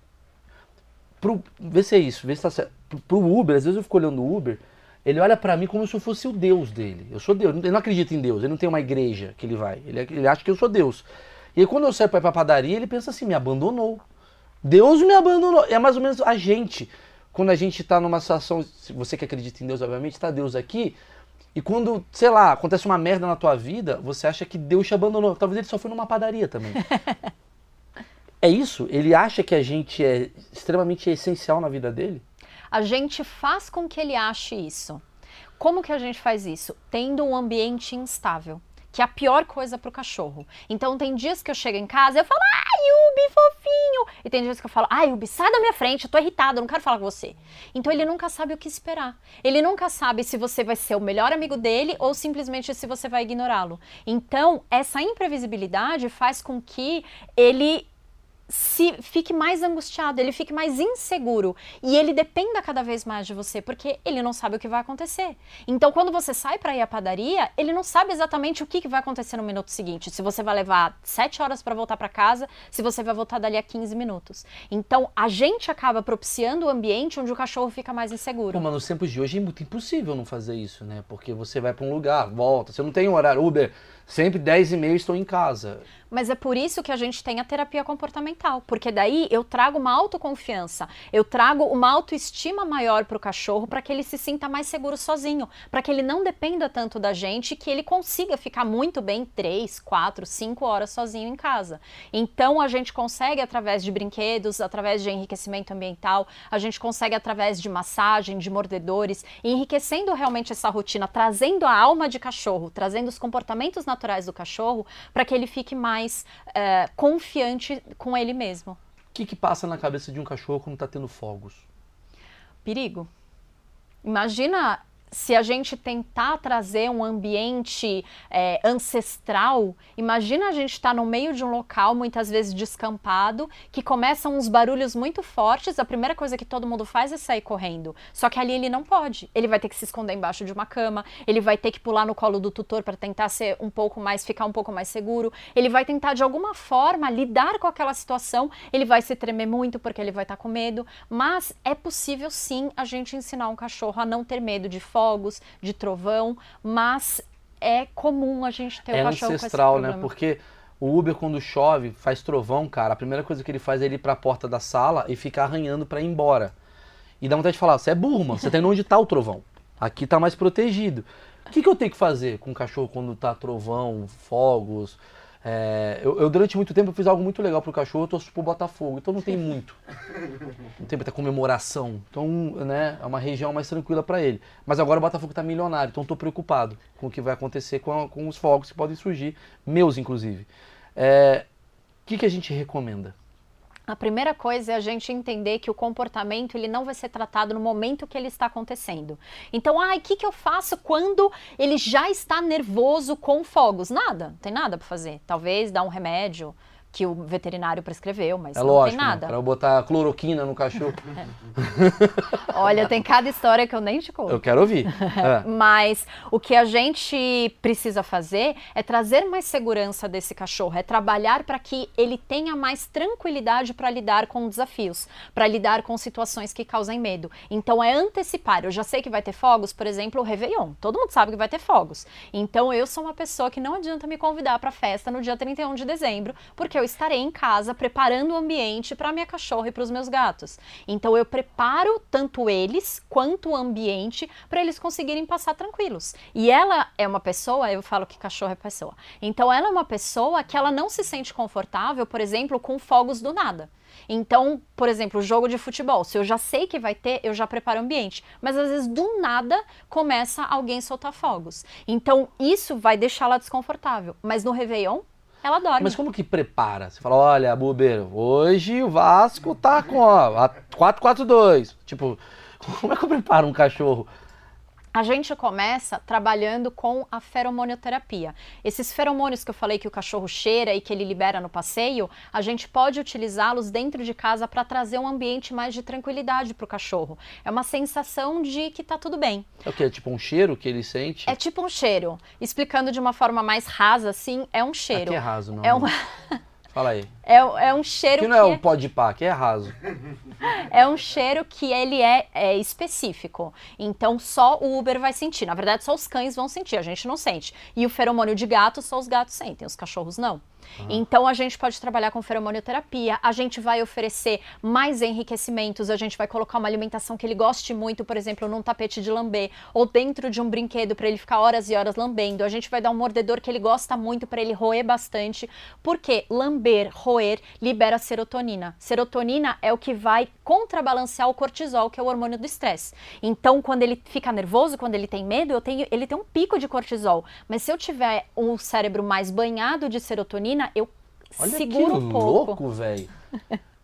pro, vê se é isso, vê se tá certo. Pro, Uber, às vezes eu fico olhando o Uber, ele olha para mim como se eu fosse o Deus dele. Eu sou Deus, ele não acredita em Deus, ele não tem uma igreja que ele vai, ele, ele acha que eu sou Deus. E aí quando eu saio para ir pra padaria, ele pensa assim, me abandonou. Deus me abandonou. É mais ou menos a gente. Quando a gente está numa situação, se você que acredita em Deus, obviamente, está Deus aqui, e quando, sei lá, acontece uma merda na tua vida, você acha que Deus te abandonou. Talvez ele só foi numa padaria também. (laughs) é isso? Ele acha que a gente é extremamente essencial na vida dele? A gente faz com que ele ache isso. Como que a gente faz isso? Tendo um ambiente instável que é a pior coisa para o cachorro. Então tem dias que eu chego em casa e eu falo, ai, Ubi, fofinho. E tem dias que eu falo, ai, Ubi, sai da minha frente, eu tô irritada, eu não quero falar com você. Então ele nunca sabe o que esperar. Ele nunca sabe se você vai ser o melhor amigo dele ou simplesmente se você vai ignorá-lo. Então, essa imprevisibilidade faz com que ele se fique mais angustiado, ele fique mais inseguro e ele dependa cada vez mais de você, porque ele não sabe o que vai acontecer. Então, quando você sai para ir à padaria, ele não sabe exatamente o que, vai acontecer no minuto seguinte. Se você vai levar 7 horas para voltar para casa, se você vai voltar dali a 15 minutos. Então, a gente acaba propiciando o ambiente onde o cachorro fica mais inseguro. Pô, mas nos tempos de hoje é muito impossível não fazer isso, né? Porque você vai para um lugar, volta, você não tem um horário Uber, sempre 10 e meia estou em casa. Mas é por isso que a gente tem a terapia comportamental, porque daí eu trago uma autoconfiança, eu trago uma autoestima maior para o cachorro para que ele se sinta mais seguro sozinho, para que ele não dependa tanto da gente, que ele consiga ficar muito bem três, quatro, cinco horas sozinho em casa. Então a gente consegue através de brinquedos, através de enriquecimento ambiental, a gente consegue através de massagem, de mordedores, enriquecendo realmente essa rotina, trazendo a alma de cachorro, trazendo os comportamentos naturais do cachorro para que ele fique mais uh, confiante com ele mesmo. O que, que passa na cabeça de um cachorro quando está tendo fogos? Perigo. Imagina se a gente tentar trazer um ambiente é, ancestral, imagina a gente estar tá no meio de um local, muitas vezes descampado, que começam uns barulhos muito fortes, a primeira coisa que todo mundo faz é sair correndo. Só que ali ele não pode. Ele vai ter que se esconder embaixo de uma cama, ele vai ter que pular no colo do tutor para tentar ser um pouco mais, ficar um pouco mais seguro. Ele vai tentar de alguma forma lidar com aquela situação, ele vai se tremer muito porque ele vai estar tá com medo, mas é possível sim a gente ensinar um cachorro a não ter medo de fora fogos, de trovão, mas é comum a gente ter é o cachorro ancestral, né? Porque o Uber quando chove, faz trovão, cara, a primeira coisa que ele faz é ir para a porta da sala e ficar arranhando para ir embora. E dá vontade de falar, você é burro, mano, você indo onde tá o trovão. Aqui tá mais protegido. O que, que eu tenho que fazer com o cachorro quando tá trovão, fogos, é, eu, eu, durante muito tempo, eu fiz algo muito legal pro cachorro, eu torço pro Botafogo, então não tem (laughs) muito. Não tem muita comemoração. Então, né, é uma região mais tranquila para ele. Mas agora o Botafogo tá milionário, então tô preocupado com o que vai acontecer com, a, com os fogos que podem surgir, meus inclusive. É, o que, que a gente recomenda? A primeira coisa é a gente entender que o comportamento ele não vai ser tratado no momento que ele está acontecendo. Então, ai, o que, que eu faço quando ele já está nervoso com fogos? Nada, não tem nada para fazer. Talvez dar um remédio, que o veterinário prescreveu, mas é não lógico, tem né? nada. Né? Para botar cloroquina no cachorro. É. (laughs) Olha, tem cada história que eu nem te conto. Eu quero ouvir. (laughs) É. mas o que a gente precisa fazer é trazer mais segurança desse cachorro, é trabalhar para que ele tenha mais tranquilidade para lidar com desafios, para lidar com situações que causem medo. Então é antecipar. Eu já sei que vai ter fogos, por exemplo, o Réveillon. Todo mundo sabe que vai ter fogos. Então eu sou uma pessoa que não adianta me convidar para festa no dia 31 de dezembro, porque eu estarei em casa preparando o ambiente para minha cachorra e para os meus gatos. Então eu preparo tanto eles quanto o ambiente para eles conseguirem passar tranquilos. E ela é uma pessoa, eu falo que cachorro é pessoa. Então ela é uma pessoa que ela não se sente confortável, por exemplo, com fogos do nada. Então, por exemplo, o jogo de futebol, se eu já sei que vai ter, eu já preparo o ambiente. Mas às vezes do nada começa alguém soltar fogos. Então, isso vai deixá-la desconfortável. Mas no Réveillon, ela dorme. Mas como que prepara? Você fala, olha, Buber, hoje o Vasco tá com, ó, 4-4-2. Tipo, (laughs) como é que eu preparo um cachorro a gente começa trabalhando com a feromonioterapia. Esses feromônios que eu falei que o cachorro cheira e que ele libera no passeio, a gente pode utilizá-los dentro de casa para trazer um ambiente mais de tranquilidade para o cachorro. É uma sensação de que tá tudo bem. É o que? É tipo um cheiro que ele sente? É tipo um cheiro. Explicando de uma forma mais rasa, assim, é um cheiro. Aqui é raso, não. É um... (laughs) Fala aí. É, é um cheiro que não é o pó de pá, que é raso. (laughs) É um cheiro que ele é, é, específico. Então só o Uber vai sentir. Na verdade, só os cães vão sentir, a gente não sente. E o feromônio de gato, só os gatos sentem, os cachorros não. Então a gente pode trabalhar com feromonioterapia, a gente vai oferecer mais enriquecimentos, a gente vai colocar uma alimentação que ele goste muito, por exemplo, num tapete de lamber ou dentro de um brinquedo para ele ficar horas e horas lambendo. A gente vai dar um mordedor que ele gosta muito para ele roer bastante, porque lamber, roer libera serotonina. Serotonina é o que vai contrabalancear o cortisol, que é o hormônio do estresse. Então, quando ele fica nervoso, quando ele tem medo, tenho, ele tem um pico de cortisol. Mas se eu tiver um cérebro mais banhado de serotonina, eu Olha seguro que um pouco. louco, velho.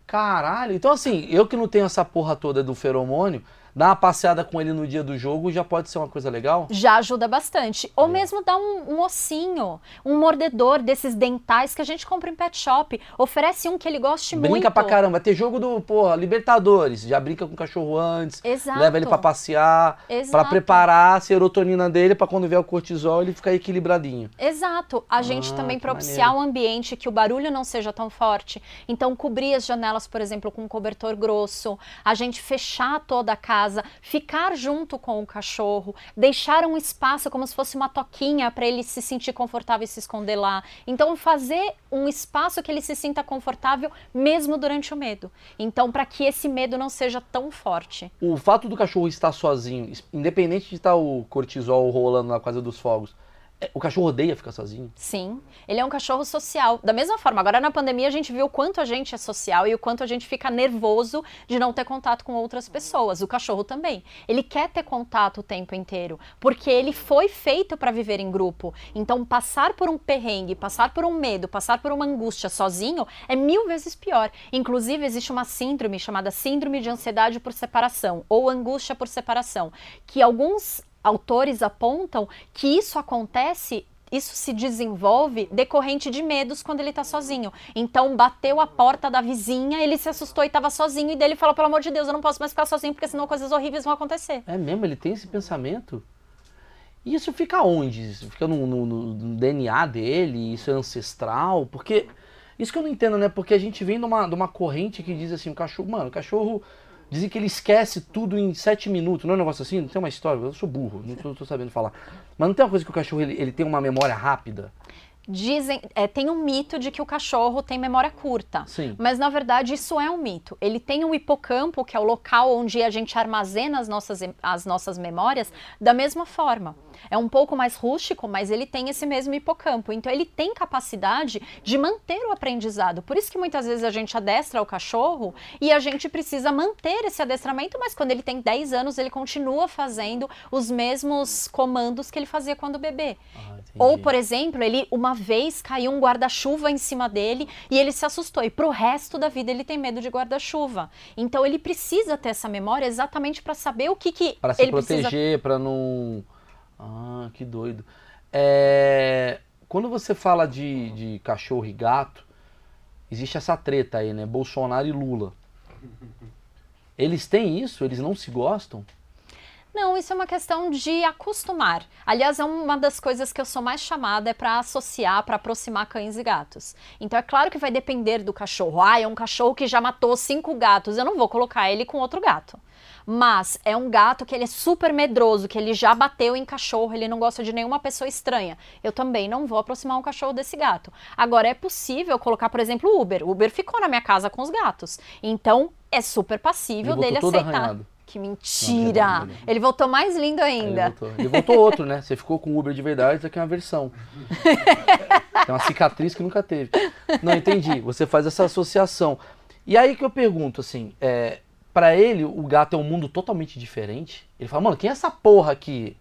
Caralho. Então, assim, eu que não tenho essa porra toda do feromônio, dar uma passeada com ele no dia do jogo já pode ser uma coisa legal? Já ajuda bastante. Ou é. mesmo dar um, um, ossinho, um mordedor desses dentais que a gente compra em pet shop. Oferece um que ele goste brinca muito. Brinca pra caramba. Ter jogo do, porra, Libertadores. Já brinca com o cachorro antes. Exato. Leva ele para passear. para preparar a serotonina dele para quando vier o cortisol ele ficar equilibradinho. Exato. A gente ah, também propiciar maneiro. um ambiente que o barulho não seja tão forte. Então, cobrir as janelas, por exemplo, com um cobertor grosso. A gente fechar toda a casa casa, ficar junto com o cachorro, deixar um espaço como se fosse uma toquinha para ele se sentir confortável e se esconder lá. Então, fazer um espaço que ele se sinta confortável mesmo durante o medo. Então, para que esse medo não seja tão forte. O fato do cachorro estar sozinho, independente de estar o cortisol rolando na casa dos fogos, o cachorro odeia ficar sozinho? Sim, ele é um cachorro social. Da mesma forma, agora na pandemia a gente viu o quanto a gente é social e o quanto a gente fica nervoso de não ter contato com outras pessoas. O cachorro também. Ele quer ter contato o tempo inteiro, porque ele foi feito para viver em grupo. Então, passar por um perrengue, passar por um medo, passar por uma angústia sozinho é mil vezes pior. Inclusive, existe uma síndrome chamada Síndrome de Ansiedade por Separação ou Angústia por Separação, que alguns autores apontam que isso acontece isso se desenvolve decorrente de medos quando ele está sozinho. Então, bateu a porta da vizinha, ele se assustou e estava sozinho, e dele falou: pelo amor de Deus, eu não posso mais ficar sozinho, porque senão coisas horríveis vão acontecer. É mesmo? Ele tem esse pensamento? E isso fica onde? Isso fica no, no, no DNA dele? Isso é ancestral? Porque. Isso que eu não entendo, né? Porque a gente vem de uma, de uma corrente que diz assim: o cachorro, mano, o cachorro Dizem que ele esquece tudo em sete minutos. Não é um negócio assim? Não tem uma história? Eu sou burro, não tô sabendo falar. Mas não tem uma coisa que o cachorro ele, ele tem uma memória rápida? Dizem, é, tem um mito de que o cachorro tem memória curta. Sim. Mas na verdade isso é um mito. Ele tem um hipocampo, que é o local onde a gente armazena as nossas, as nossas memórias, da mesma forma. É um pouco mais rústico, mas ele tem esse mesmo hipocampo. Então ele tem capacidade de manter o aprendizado. Por isso que muitas vezes a gente adestra o cachorro e a gente precisa manter esse adestramento, mas quando ele tem 10 anos, ele continua fazendo os mesmos comandos que ele fazia quando bebê. Ah, Ou, por exemplo, ele uma vez caiu um guarda-chuva em cima dele e ele se assustou. E pro resto da vida ele tem medo de guarda-chuva. Então ele precisa ter essa memória exatamente para saber o que que para se proteger, precisa... para não Ah, que doido. É... Quando você fala de, de cachorro e gato, existe essa treta aí, né? Bolsonaro e Lula. Eles têm isso? Eles não se gostam? Não, isso é uma questão de acostumar. Aliás, é uma das coisas que eu sou mais chamada é para associar, para aproximar cães e gatos. Então é claro que vai depender do cachorro. Ah, é um cachorro que já matou cinco gatos. Eu não vou colocar ele com outro gato. Mas é um gato que ele é super medroso, que ele já bateu em cachorro, ele não gosta de nenhuma pessoa estranha. Eu também não vou aproximar um cachorro desse gato. Agora é possível colocar, por exemplo, o Uber. O Uber ficou na minha casa com os gatos. Então é super passível dele aceitar. Arranhado. Que mentira! Não, ele voltou mais lindo ainda. Ele voltou. ele voltou. outro, né? Você ficou com o Uber de verdade, isso aqui é uma versão. Tem (laughs) uma cicatriz que nunca teve. Não, entendi. Você faz essa associação. E aí que eu pergunto, assim, é, para ele o gato é um mundo totalmente diferente? Ele fala, mano, quem é essa porra aqui?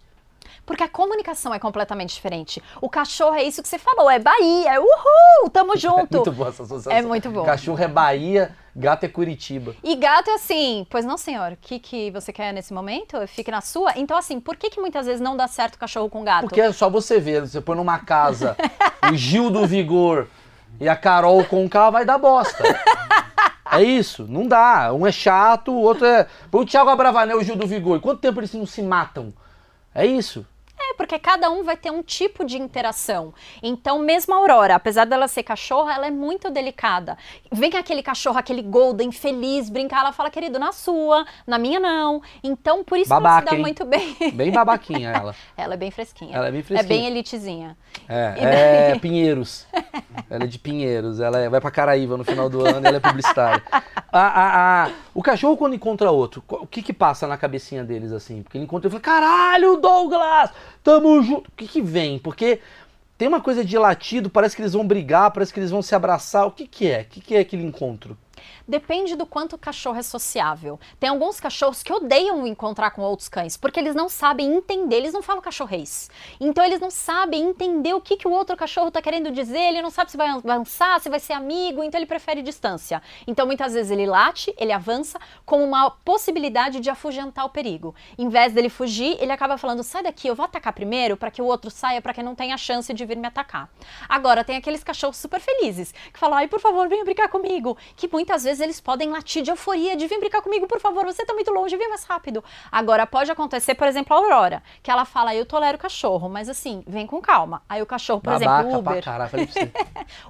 Porque a comunicação é completamente diferente. O cachorro é isso que você falou, é Bahia, é uhul, tamo (laughs) é junto. É muito boa essa associação. É muito bom. Cachorro é Bahia, gato é Curitiba. E gato é assim, pois não, senhor, o que, que você quer nesse momento? Fique na sua. Então, assim, por que, que muitas vezes não dá certo cachorro com gato? Porque é só você ver, você põe numa casa o (laughs) Gil do Vigor e a Carol com o carro, vai dar bosta. É isso, não dá. Um é chato, o outro é. O Thiago Abravanel e o Gil do Vigor. Quanto tempo eles não se matam? É isso. É porque cada um vai ter um tipo de interação. Então, mesmo a Aurora, apesar dela ser cachorra, ela é muito delicada. Vem aquele cachorro, aquele golden feliz, brincar, ela fala, querido, na sua, na minha não. Então, por isso Babaca, ela se dá hein? muito bem. Bem babaquinha ela. (laughs) ela é bem fresquinha. Ela é bem É fresquinha. bem elitezinha. É, E daí? é (laughs) Pinheiros. Ela é de Pinheiros. Ela é- vai pra Caraíva no final do ano e ela é publicitária. A- a- a- o cachorro, quando encontra outro, o que que passa na cabecinha deles assim? Porque ele encontra e fala: Caralho, Douglas! Tamo junto. O que que vem? Porque tem uma coisa de latido, parece que eles vão brigar, parece que eles vão se abraçar. O que que é? O que que é aquele encontro? Depende do quanto o cachorro é sociável. Tem alguns cachorros que odeiam encontrar com outros cães, porque eles não sabem entender, eles não falam cachorrês. Então eles não sabem entender o que, que o outro cachorro está querendo dizer, ele não sabe se vai avançar, se vai ser amigo, então ele prefere distância. Então muitas vezes ele late, ele avança como uma possibilidade de afugentar o perigo. Em vez dele fugir, ele acaba falando: sai daqui, eu vou atacar primeiro para que o outro saia, para que não tenha chance de vir me atacar. Agora, tem aqueles cachorros super felizes que falam: ai, por favor, venha brincar comigo. Que muitas vezes eles podem latir de euforia, de vir brincar comigo, por favor, você tá muito longe, vem mais rápido. Agora, pode acontecer, por exemplo, a Aurora, que ela fala: eu tolero o cachorro, mas assim, vem com calma. Aí o cachorro, por Babaca exemplo, Uber. caralho, falei pra você.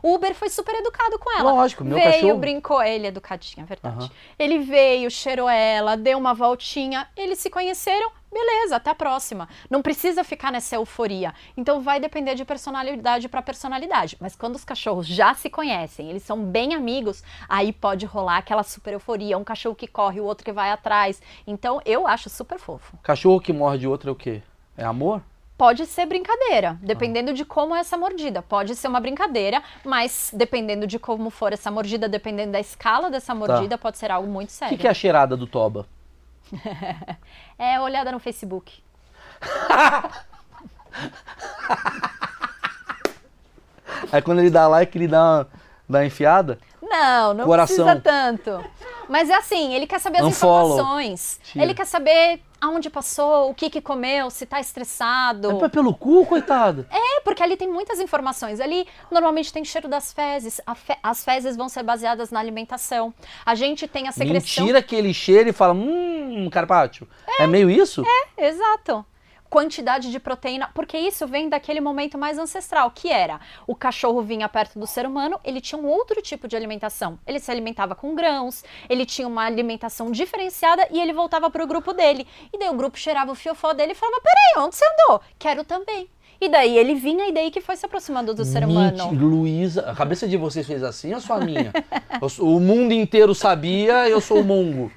O (laughs) Uber foi super educado com ela. Lógico, meu veio, cachorro- brincou, ele é educadinho, é verdade. Aham. Ele veio, cheirou ela, deu uma voltinha, eles se conheceram, beleza, até a próxima. Não precisa ficar nessa euforia. Então vai depender de personalidade para personalidade. Mas quando os cachorros já se conhecem, eles são bem amigos, aí pode rolar aquela super euforia, um cachorro que corre, o outro que vai atrás. Então eu acho super fofo. Cachorro que morde outro é o quê? É amor? Pode ser brincadeira, dependendo de como é essa mordida. Pode ser uma brincadeira, mas dependendo de como for essa mordida, dependendo da escala dessa mordida, pode ser algo muito O sério. que, que é a cheirada do Toba? (laughs) É olhada no Facebook. Aí (laughs) quando ele dá like, ele dá uma, dá uma enfiada? Não, não Coração. precisa tanto. Mas é assim, ele quer saber as informações. Ele quer saber aonde passou, o que que comeu, se tá estressado. É pelo cu, coitado? É, porque ali tem muitas informações. Ali normalmente tem cheiro das fezes. Fe- As fezes vão ser baseadas na alimentação. A gente tem a secreção. Mentira que ele cheira e fala, hum, carpaccio. É, meio isso? Exato. Quantidade de proteína, porque isso vem daquele momento mais ancestral, que era o cachorro vinha perto do ser humano, ele tinha um outro tipo de alimentação. Ele se alimentava com grãos, ele tinha uma alimentação diferenciada e ele voltava para o grupo dele. E daí o grupo cheirava o fiofó dele e falava: Peraí, onde você andou? Quero também. E daí ele vinha e daí que foi se aproximando do ser humano. Luísa, a cabeça de vocês fez assim ou só a minha? Eu o mundo inteiro sabia, eu sou o mongo.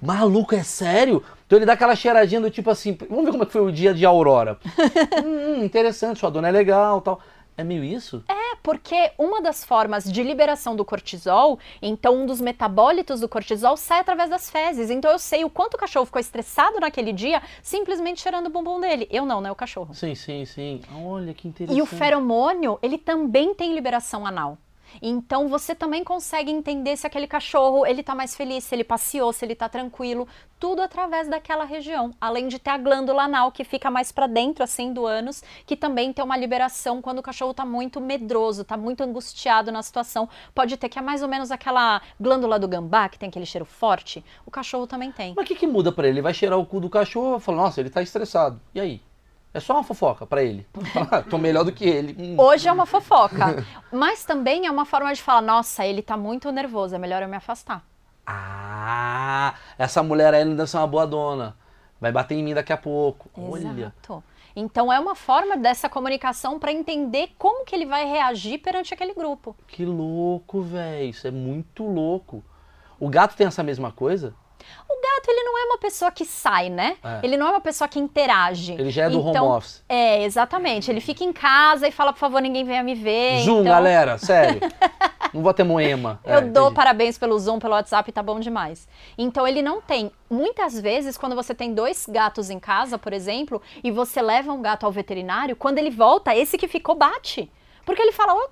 Maluco, é sério? Então ele dá aquela cheiradinha do tipo assim, vamos ver como é que foi o dia de Aurora. (laughs) hum, interessante, sua dona é legal tal. É meio isso? É, porque uma das formas de liberação do cortisol, então um dos metabólitos do cortisol sai através das fezes. Então eu sei o quanto o cachorro ficou estressado naquele dia, simplesmente cheirando o bumbum dele. Eu não, né? O cachorro. Sim, sim, sim. Olha que interessante. E o feromônio, ele também tem liberação anal. Então você também consegue entender se aquele cachorro ele tá mais feliz, se ele passeou, se ele tá tranquilo, tudo através daquela região. Além de ter a glândula anal que fica mais para dentro assim do ânus, que também tem uma liberação quando o cachorro tá muito medroso, tá muito angustiado na situação. Pode ter que é mais ou menos aquela glândula do gambá que tem aquele cheiro forte. O cachorro também tem. Mas o que, que muda pra ele? Vai cheirar o cu do cachorro e fala, nossa, ele tá estressado. E aí? É só uma fofoca pra ele. (laughs) Tô melhor do que ele. Hum. Hoje é uma fofoca, mas também é uma forma de falar, nossa, ele tá muito nervoso, é melhor eu me afastar. Ah, essa mulher aí não deve ser uma boa dona. Vai bater em mim daqui a pouco. Olha. Exato. Então é uma forma dessa comunicação para entender como que ele vai reagir perante aquele grupo. Que louco, velho. Isso é muito louco. O gato tem essa mesma coisa? O gato, ele não é uma pessoa que sai, né? É. Ele não é uma pessoa que interage. Ele já é do então, home office. É, exatamente. Ele fica em casa e fala, por favor, ninguém venha me ver. Zoom, então... galera, (laughs) sério. não vou ter moema. Eu É, dou entendi. parabéns pelo Zoom, pelo WhatsApp, tá bom demais. Então ele não tem. Muitas vezes, quando você tem dois gatos em casa, por exemplo, e você leva um gato ao veterinário, quando ele volta, esse que ficou bate. Porque ele fala, "Ô,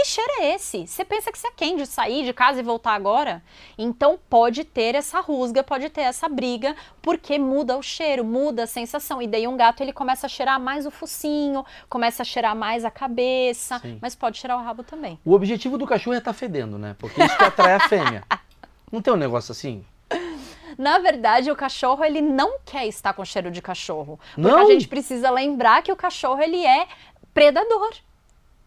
que cheiro é esse? Você pensa que você é quem de sair de casa e voltar agora? Então pode ter essa rusga, pode ter essa briga, porque muda o cheiro, muda a sensação. E daí um gato ele começa a cheirar mais o focinho, começa a cheirar mais a cabeça, Sim. mas pode cheirar o rabo também. O objetivo do cachorro é estar fedendo, né? Porque isso que atrai a fêmea. (laughs) Não tem um negócio assim? Na verdade, o cachorro ele não quer estar com cheiro de cachorro. Porque Não? a gente precisa lembrar que o cachorro ele é predador.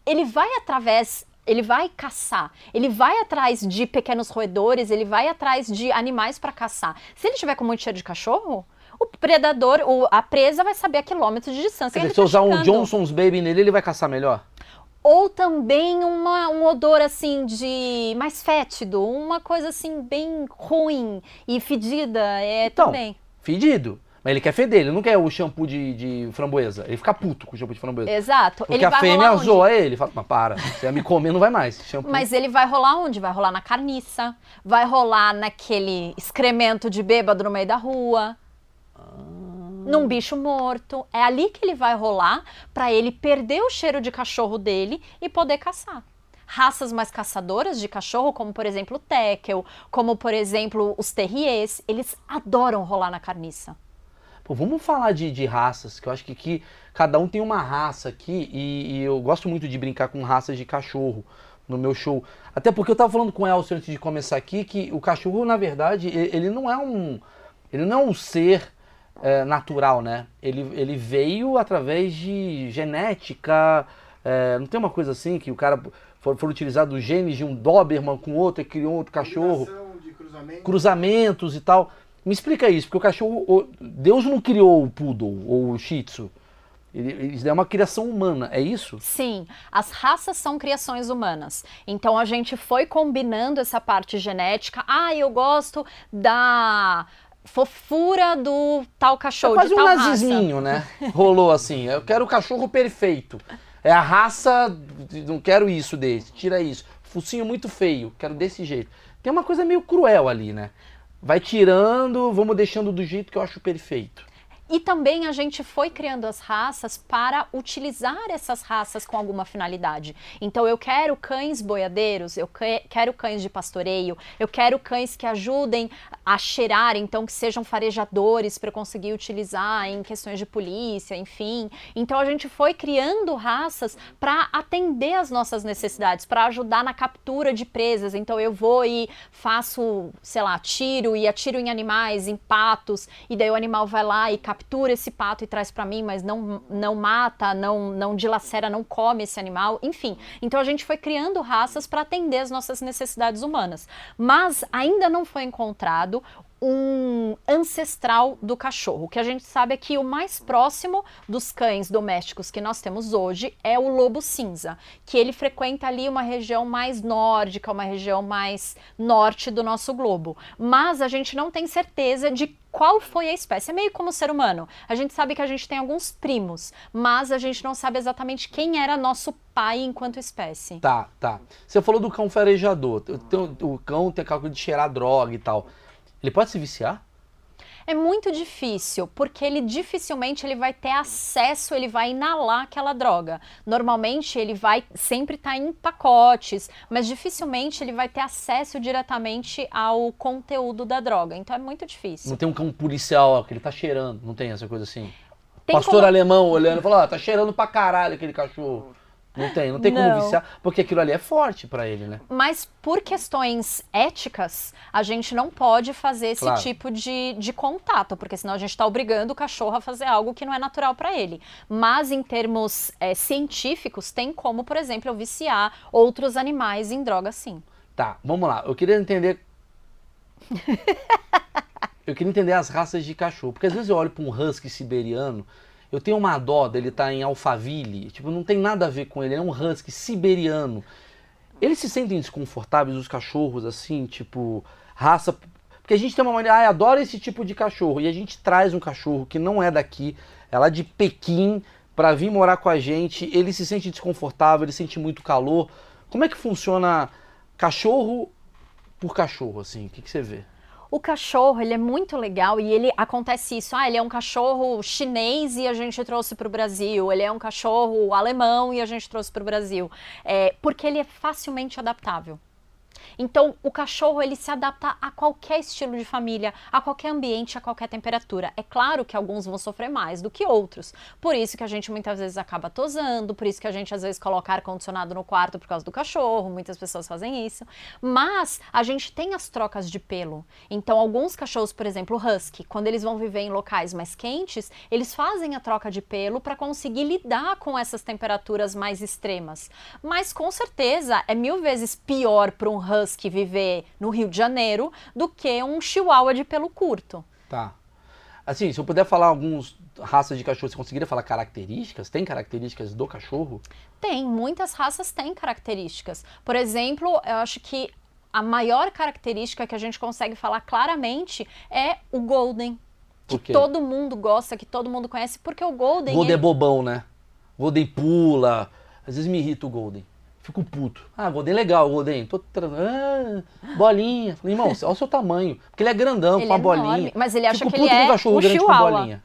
Ele vai através ele vai caçar, ele vai atrás de pequenos roedores, ele vai atrás de animais para caçar. Se ele tiver com muito cheiro de cachorro, o predador, o- a presa vai saber a quilômetros de distância. Dizer, se eu tá usar um chegando. Johnson's Baby nele, ele vai caçar melhor? Ou também uma- um odor assim de mais fétido, uma coisa assim bem ruim e fedida, é Então, também. Fedido. Mas ele quer feder, ele não quer o shampoo de, de framboesa. Ele fica puto com o shampoo de framboesa. Exato. Porque ele a vai fêmea rolar onde? zoa ele. Fala, mas para, você vai me comer, não vai mais. Shampoo. Mas ele vai rolar onde? Vai rolar na carniça, vai rolar naquele excremento de bêbado no meio da rua, Ah. num bicho morto. É ali que ele vai rolar para ele perder o cheiro de cachorro dele e poder caçar. Raças mais caçadoras de cachorro, como por exemplo o Tekel, como por exemplo os Terriers, eles adoram rolar na carniça. Pô, vamos falar de, de raças, que eu acho que aqui cada um tem uma raça aqui e, e eu gosto muito de brincar com raças de cachorro no meu show. Até porque eu tava falando com o Elcio antes de começar aqui que o cachorro, na verdade, ele não é um. Ele não é um ser é, natural, né? Ele, ele veio através de genética. é, não tem uma coisa assim que o cara for, for utilizado os genes de um Doberman com outro e criou outro cachorro cruzamentos e tal. Me explica isso, porque o cachorro. Deus não criou o poodle ou o shih tzu. Isso é uma criação humana, é isso? Sim, as raças são criações humanas. Então a gente foi combinando essa parte genética. Ah, eu gosto da fofura do tal É cachorro, quase de um tal raça. nazisminho, né? (laughs) Rolou assim. Eu quero o cachorro perfeito. É a raça. Não quero isso desse. Tira isso. Focinho muito feio. Quero desse jeito. Tem uma coisa meio cruel ali, né? Vai tirando, vamos deixando do jeito que eu acho perfeito. E também a gente foi criando as raças para utilizar essas raças com alguma finalidade. Então eu quero cães boiadeiros, eu que- quero cães de pastoreio, eu quero cães que ajudem a cheirar, então que sejam farejadores para conseguir utilizar em questões de polícia, enfim. Então a gente foi criando raças para atender as nossas necessidades, para ajudar na captura de presas. Então eu vou e faço, sei lá, tiro e atiro em animais, em patos, e daí o animal vai lá e captura esse pato e traz para mim, mas não, não mata, não, não dilacera, não come esse animal, enfim. Então a gente foi criando raças para atender as nossas necessidades humanas. Mas ainda não foi encontrado um ancestral do cachorro. O que a gente sabe é que o mais próximo dos cães domésticos que nós temos hoje é o lobo cinza, que ele frequenta ali uma região mais nórdica, uma região mais norte do nosso globo. Mas a gente não tem certeza de qual foi a espécie. É meio como o ser humano. A gente sabe que a gente tem alguns primos, mas a gente não sabe exatamente quem era nosso pai enquanto espécie. Tá, tá. Você falou do cão farejador. O cão tem coisa de cheirar droga e tal. Ele pode se viciar? É muito difícil, porque ele dificilmente ele vai ter acesso, ele vai inalar aquela droga. Normalmente ele vai sempre estar em pacotes, mas dificilmente ele vai ter acesso diretamente ao conteúdo da droga. Então é muito difícil. Não tem um cão policial ó, que ele tá cheirando, não tem essa coisa assim? Tem Pastor como- alemão olhando e falou, ó, tá cheirando pra caralho aquele cachorro. Não tem, não tem como Não. viciar, porque aquilo ali é forte pra ele, né? Mas por questões éticas, a gente não pode fazer esse Claro. tipo de, de contato, porque senão a gente está obrigando o cachorro a fazer algo que não é natural para ele. Mas em termos é, científicos, tem como, por exemplo, eu viciar outros animais em droga sim. Tá, vamos lá. Eu queria entender. (laughs) eu queria entender as raças de cachorro. Porque às vezes eu olho pra um husky siberiano, eu tenho uma dó dele estar em Alphaville. Tipo, não tem nada a ver com ele, ele é um husky siberiano. Eles se sentem desconfortáveis, os cachorros, assim, tipo, raça. Porque a gente tem uma maneira, ah, adora esse tipo de cachorro. E a gente traz um cachorro que não é daqui, é lá de Pequim, pra vir morar com a gente. Ele se sente desconfortável, ele sente muito calor. Como é que funciona cachorro por cachorro, assim? O que, que você vê? O cachorro, ele é muito legal e ele acontece isso. Ah, ele é um cachorro chinês e a gente trouxe para o Brasil. Ele é um cachorro alemão e a gente trouxe para o Brasil. É, porque ele é facilmente adaptável. Então, o cachorro ele se adapta a qualquer estilo de família, a qualquer ambiente, a qualquer temperatura. É claro que alguns vão sofrer mais do que outros. Por isso que a gente muitas vezes acaba tosando, por isso que a gente às vezes coloca ar condicionado no quarto por causa do cachorro, muitas pessoas fazem isso. Mas a gente tem as trocas de pelo. Então, alguns cachorros, por exemplo, husky, quando eles vão viver em locais mais quentes, eles fazem a troca de pelo para conseguir lidar com essas temperaturas mais extremas. Mas com certeza é mil vezes pior para um husky viver no Rio de Janeiro do que um chihuahua de pelo curto. Tá. Assim, se eu puder falar alguns raças de cachorro, você conseguiria falar características? Tem características do cachorro? Tem, muitas raças têm características. Por exemplo, eu acho que a maior característica que a gente consegue falar claramente é o Golden. Que todo mundo gosta, que todo mundo conhece, porque o Golden. Golden é ele... é bobão, né? Golden pula. Às vezes me irrita o Golden. Fico puto. Ah, Golden é legal, Golden. Tô tra... ah, bolinha. Falei, irmão, (laughs) olha o seu tamanho. Porque ele é grandão, ele com a é bolinha. Enorme, mas ele acha Fico que ele é com um cachorro grande chihuahua. com bolinha.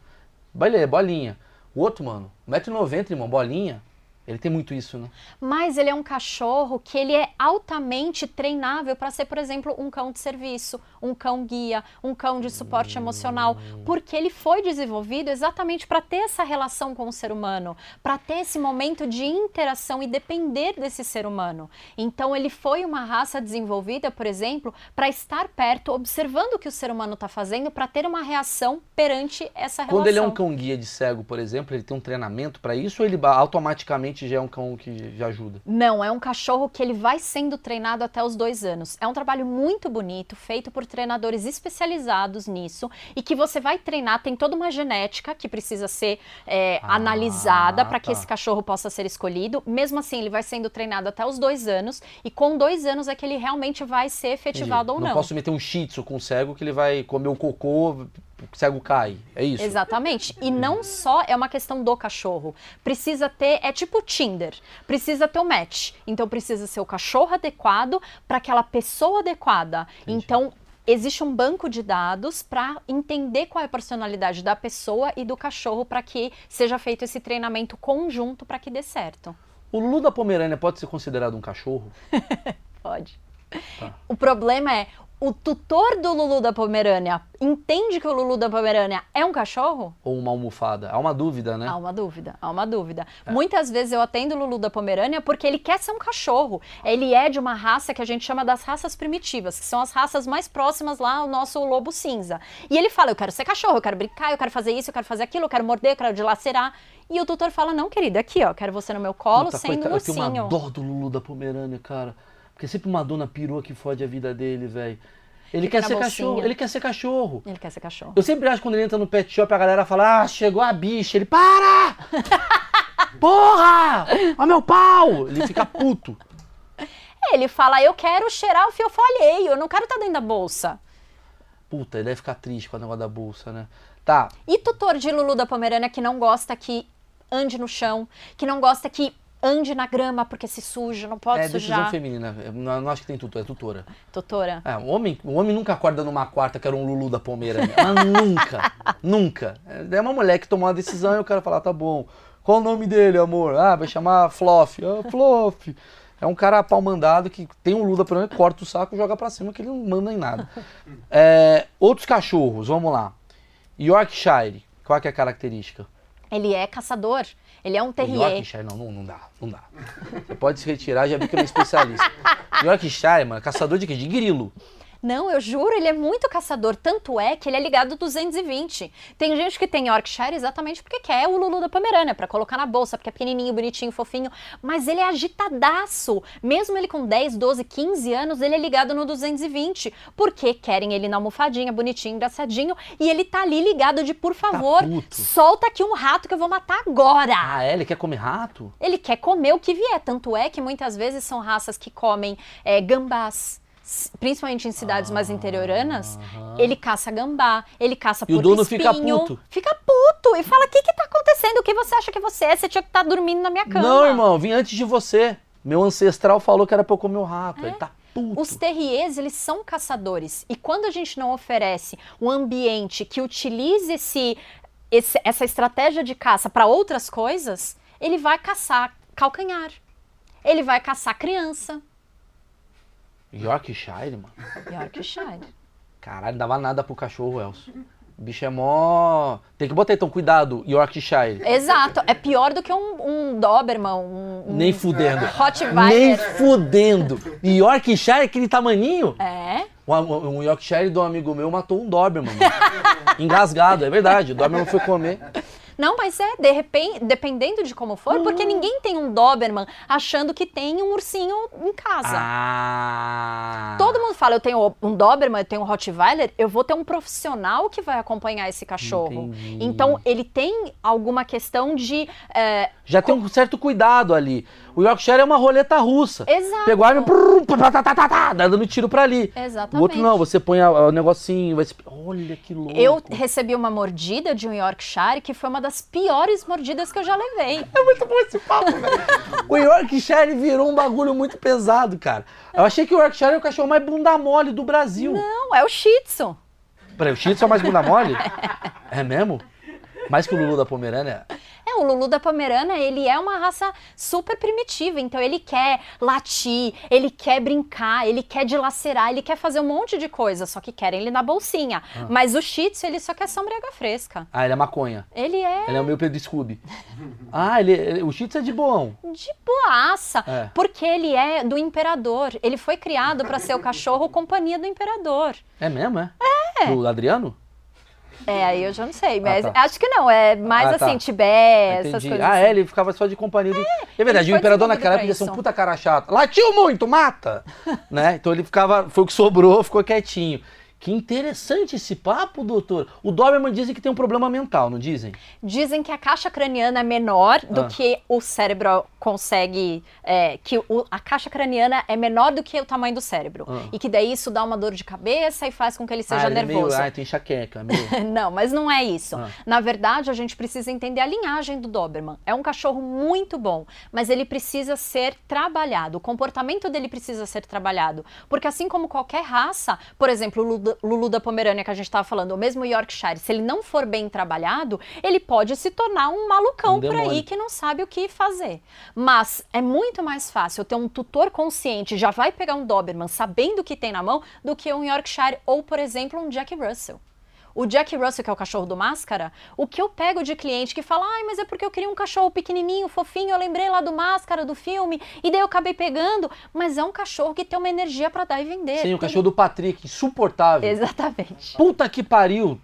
Beleza, bolinha. O outro, mano, 1,90m, irmão, bolinha. Ele tem muito isso, né? Mas ele é um cachorro que ele é altamente treinável para ser, por exemplo, um cão de serviço, um cão guia, um cão de suporte emocional, porque ele foi desenvolvido exatamente para ter essa relação com o ser humano, para ter esse momento de interação e depender desse ser humano. Então ele foi uma raça desenvolvida, por exemplo, para estar perto, observando o que o ser humano está fazendo, para ter uma reação perante essa relação. Quando ele é um cão guia de cego, por exemplo, ele tem um treinamento para isso ou ele automaticamente já é um cão que já ajuda? Não, é um cachorro que ele vai sendo treinado até os dois anos. É um trabalho muito bonito, feito por treinadores especializados nisso e que você vai treinar. Tem toda uma genética que precisa ser é, ah, analisada para tá. que esse cachorro possa ser escolhido. Mesmo assim, ele vai sendo treinado até os dois anos e com dois anos é que ele realmente vai ser efetivado Entendi. ou não. Não posso meter um shih tzu com um cego que ele vai comer o cocô o cego cai. É isso. Exatamente. E não só é uma questão do cachorro. Precisa ter, é tipo Tinder. Precisa ter o um match. Então precisa ser o cachorro adequado para aquela pessoa adequada. Entendi. Então existe um banco de dados para entender qual é a personalidade da pessoa e do cachorro para que seja feito esse treinamento conjunto para que dê certo. O Lulu da Pomerânia pode ser considerado um cachorro? (laughs) pode. Tá. O problema é o tutor do Lulu da Pomerânia entende que o Lulu da Pomerânia é um cachorro? Ou uma almofada? Há uma dúvida, né? Há uma dúvida, há uma dúvida. É. Muitas vezes eu atendo o Lulu da Pomerânia porque ele quer ser um cachorro. Ele é de uma raça que a gente chama das raças primitivas, que são as raças mais próximas lá ao nosso lobo cinza. E ele fala: Eu quero ser cachorro, eu quero brincar, eu quero fazer isso, eu quero fazer aquilo, eu quero morder, eu quero dilacerar. E o tutor fala: Não, querida, aqui, ó, quero você no meu colo, Puta, sendo coitado, um ursinho. Eu tenho uma dor do Lulu da Pomerânia, cara. Porque é sempre uma dona perua que fode a vida dele, velho. Ele Fica quer ser bolsinha. cachorro, ele quer ser cachorro. Ele quer ser cachorro. Eu sempre acho que quando ele entra no pet shop, a galera fala: Ah, chegou a bicha. Ele, para! (laughs) Porra! Olha meu pau! Ele fica puto. Ele fala: Eu quero cheirar o fiofó alheio, eu não quero estar dentro da bolsa. Puta, ele deve ficar triste com o negócio da bolsa, né? Tá. E tutor de Lulu da Pomerânia que não gosta que ande no chão, que não gosta que ande na grama porque se suja, não pode é, sujar. É decisão feminina, não, acho que tem tutor, é tutora. Tutora? É, o homem, o homem nunca acorda numa quarta que era um Lulu da Pomerânia, mas (laughs) nunca, nunca. É uma mulher que tomou uma decisão e o cara fala, tá bom, qual o nome dele, amor? Ah, vai chamar Fluff. Ah, Fluff. É um cara pau mandado que tem um Lulu da Pomerânia, corta o saco e joga pra cima que ele não manda em nada. É, outros cachorros, vamos lá. Yorkshire, qual é, é a característica? Ele é caçador. Ele é um terrier. Yorkshire, não, não, não dá, não dá. Você pode se retirar, já vi que eu é um especialista. (laughs) Yorkshire, mano, caçador de quê? De grilo. Não, eu juro, ele é muito caçador. Tanto é que ele é ligado 220. Tem gente que tem Yorkshire exatamente porque quer o Lulu da Pomerânia, para colocar na bolsa, porque é pequenininho, bonitinho, fofinho. Mas ele é agitadaço. Mesmo ele com 10, 12, 15 anos, ele é ligado no 220. Porque querem ele na almofadinha, bonitinho, engraçadinho. E ele tá ali ligado de, por tá favor, tá solta aqui um rato que eu vou matar agora. Ah, é? Ele quer comer rato? Ele quer comer o que vier. Tanto é que muitas vezes são raças que comem é, gambás principalmente em cidades ah, mais interioranas, ele caça gambá, ele caça E o dono fica puto. Fica puto e fala: o que que tá acontecendo? O que você acha que você é? Você tinha que estar tá dormindo na minha cama. Não, irmão, vim antes de você. Meu ancestral falou que era pra eu comer o rato. É? Ele tá puto. Os terriers, eles são caçadores. E quando a gente não oferece um ambiente que utilize esse, esse essa estratégia de caça para outras coisas, ele vai caçar calcanhar. Ele vai caçar criança Yorkshire, mano. Yorkshire. Caralho, não dava nada pro cachorro, Elcio. O bicho é mó. Tem que botar então, cuidado, Yorkshire. Exato. É pior do que um, um Doberman, um, um Nem fudendo. Nem Rottweiler. fudendo. E Yorkshire, aquele tamaninho. É. Um, um Yorkshire de um amigo meu matou um Doberman. Engasgado, é verdade. O Doberman foi comer. Não, mas é, de repente, dependendo de como for, porque ninguém tem um Doberman achando que tem um ursinho em casa. Ah. Todo mundo fala, eu tenho um Doberman, eu tenho um Rottweiler, eu vou ter um profissional que vai acompanhar esse cachorro. Entendi. Então, ele tem alguma questão de... é, Já tem um certo cuidado ali. O Yorkshire é uma roleta russa. Exato. Pegou a arma, brrr, tá, tá, tá, tá, dá dando tiro pra ali. Exatamente. O outro não, você põe o negocinho, vai. Olha que louco. Eu recebi uma mordida de um Yorkshire que foi uma das piores mordidas que eu já levei. (laughs) É muito bom esse papo, velho. O Yorkshire virou um bagulho muito pesado, cara. Eu achei que o Yorkshire é o cachorro mais bunda mole do Brasil. Não, é o Shih Tzu. Peraí, o Shih Tzu é mais bunda mole? (laughs) É mesmo? Mais que o Lulu da Pomerânia? É, o Lulu da Pomerana, ele é uma raça super primitiva, então ele quer latir, ele quer brincar, ele quer dilacerar, ele quer fazer um monte de coisa, só que querem ele na bolsinha. Mas o Shih Tzu, ele só quer sombra e água fresca. Ah, ele é maconha. Ele é Ele é o meu Pedro Scooby. (laughs) Ah, ele, ele- o Shih Tzu é de boão. de boaça, É. porque ele é do imperador. Ele foi criado para ser o cachorro companhia do imperador. É mesmo, é? É. Do Adriano? É, aí eu já não sei, mas tá. acho que não, é mais Ah, tá. assim, Tibete, essas coisas Ah, assim. é, ele ficava só de companhia do... É verdade, o imperador naquela época ia ser um puta cara chato. Latiu muito, mata! (laughs) né? Então ele ficava, foi o que sobrou, ficou quietinho. Que interessante esse papo, doutor. O Doberman dizem que tem um problema mental, não dizem? Dizem que a caixa craniana é menor do Ah. que o cérebro consegue. é, que o- a caixa craniana é menor do que o tamanho do cérebro. Ah. E que daí isso dá uma dor de cabeça e faz com que ele seja ah, ele é nervoso. Meio, ah, tem enxaqueca. Meio... (laughs) Não, mas não é isso. Ah. Na verdade, a gente precisa entender a linhagem do Doberman. É um cachorro muito bom, mas ele precisa ser trabalhado. O comportamento dele precisa ser trabalhado. Porque assim como qualquer raça, por exemplo, o Lulu, da Pomerânia que a gente estava falando, ou mesmo o Yorkshire, se ele não for bem trabalhado, ele pode se tornar um malucão Um por aí que não sabe o que fazer. Mas é muito mais fácil ter um tutor consciente, já vai pegar um Doberman sabendo o que tem na mão, do que um Yorkshire ou, por exemplo, um Jack Russell. O Jack Russell, que é o cachorro do Máscara, o que eu pego de cliente que fala, ai, mas é porque eu queria um cachorro pequenininho, fofinho, eu lembrei lá do Máscara, do filme, e daí eu acabei pegando, mas é um cachorro que tem uma energia pra dar e vender. Sim, o Tem- cachorro do Patrick, insuportável. Exatamente. Puta que pariu.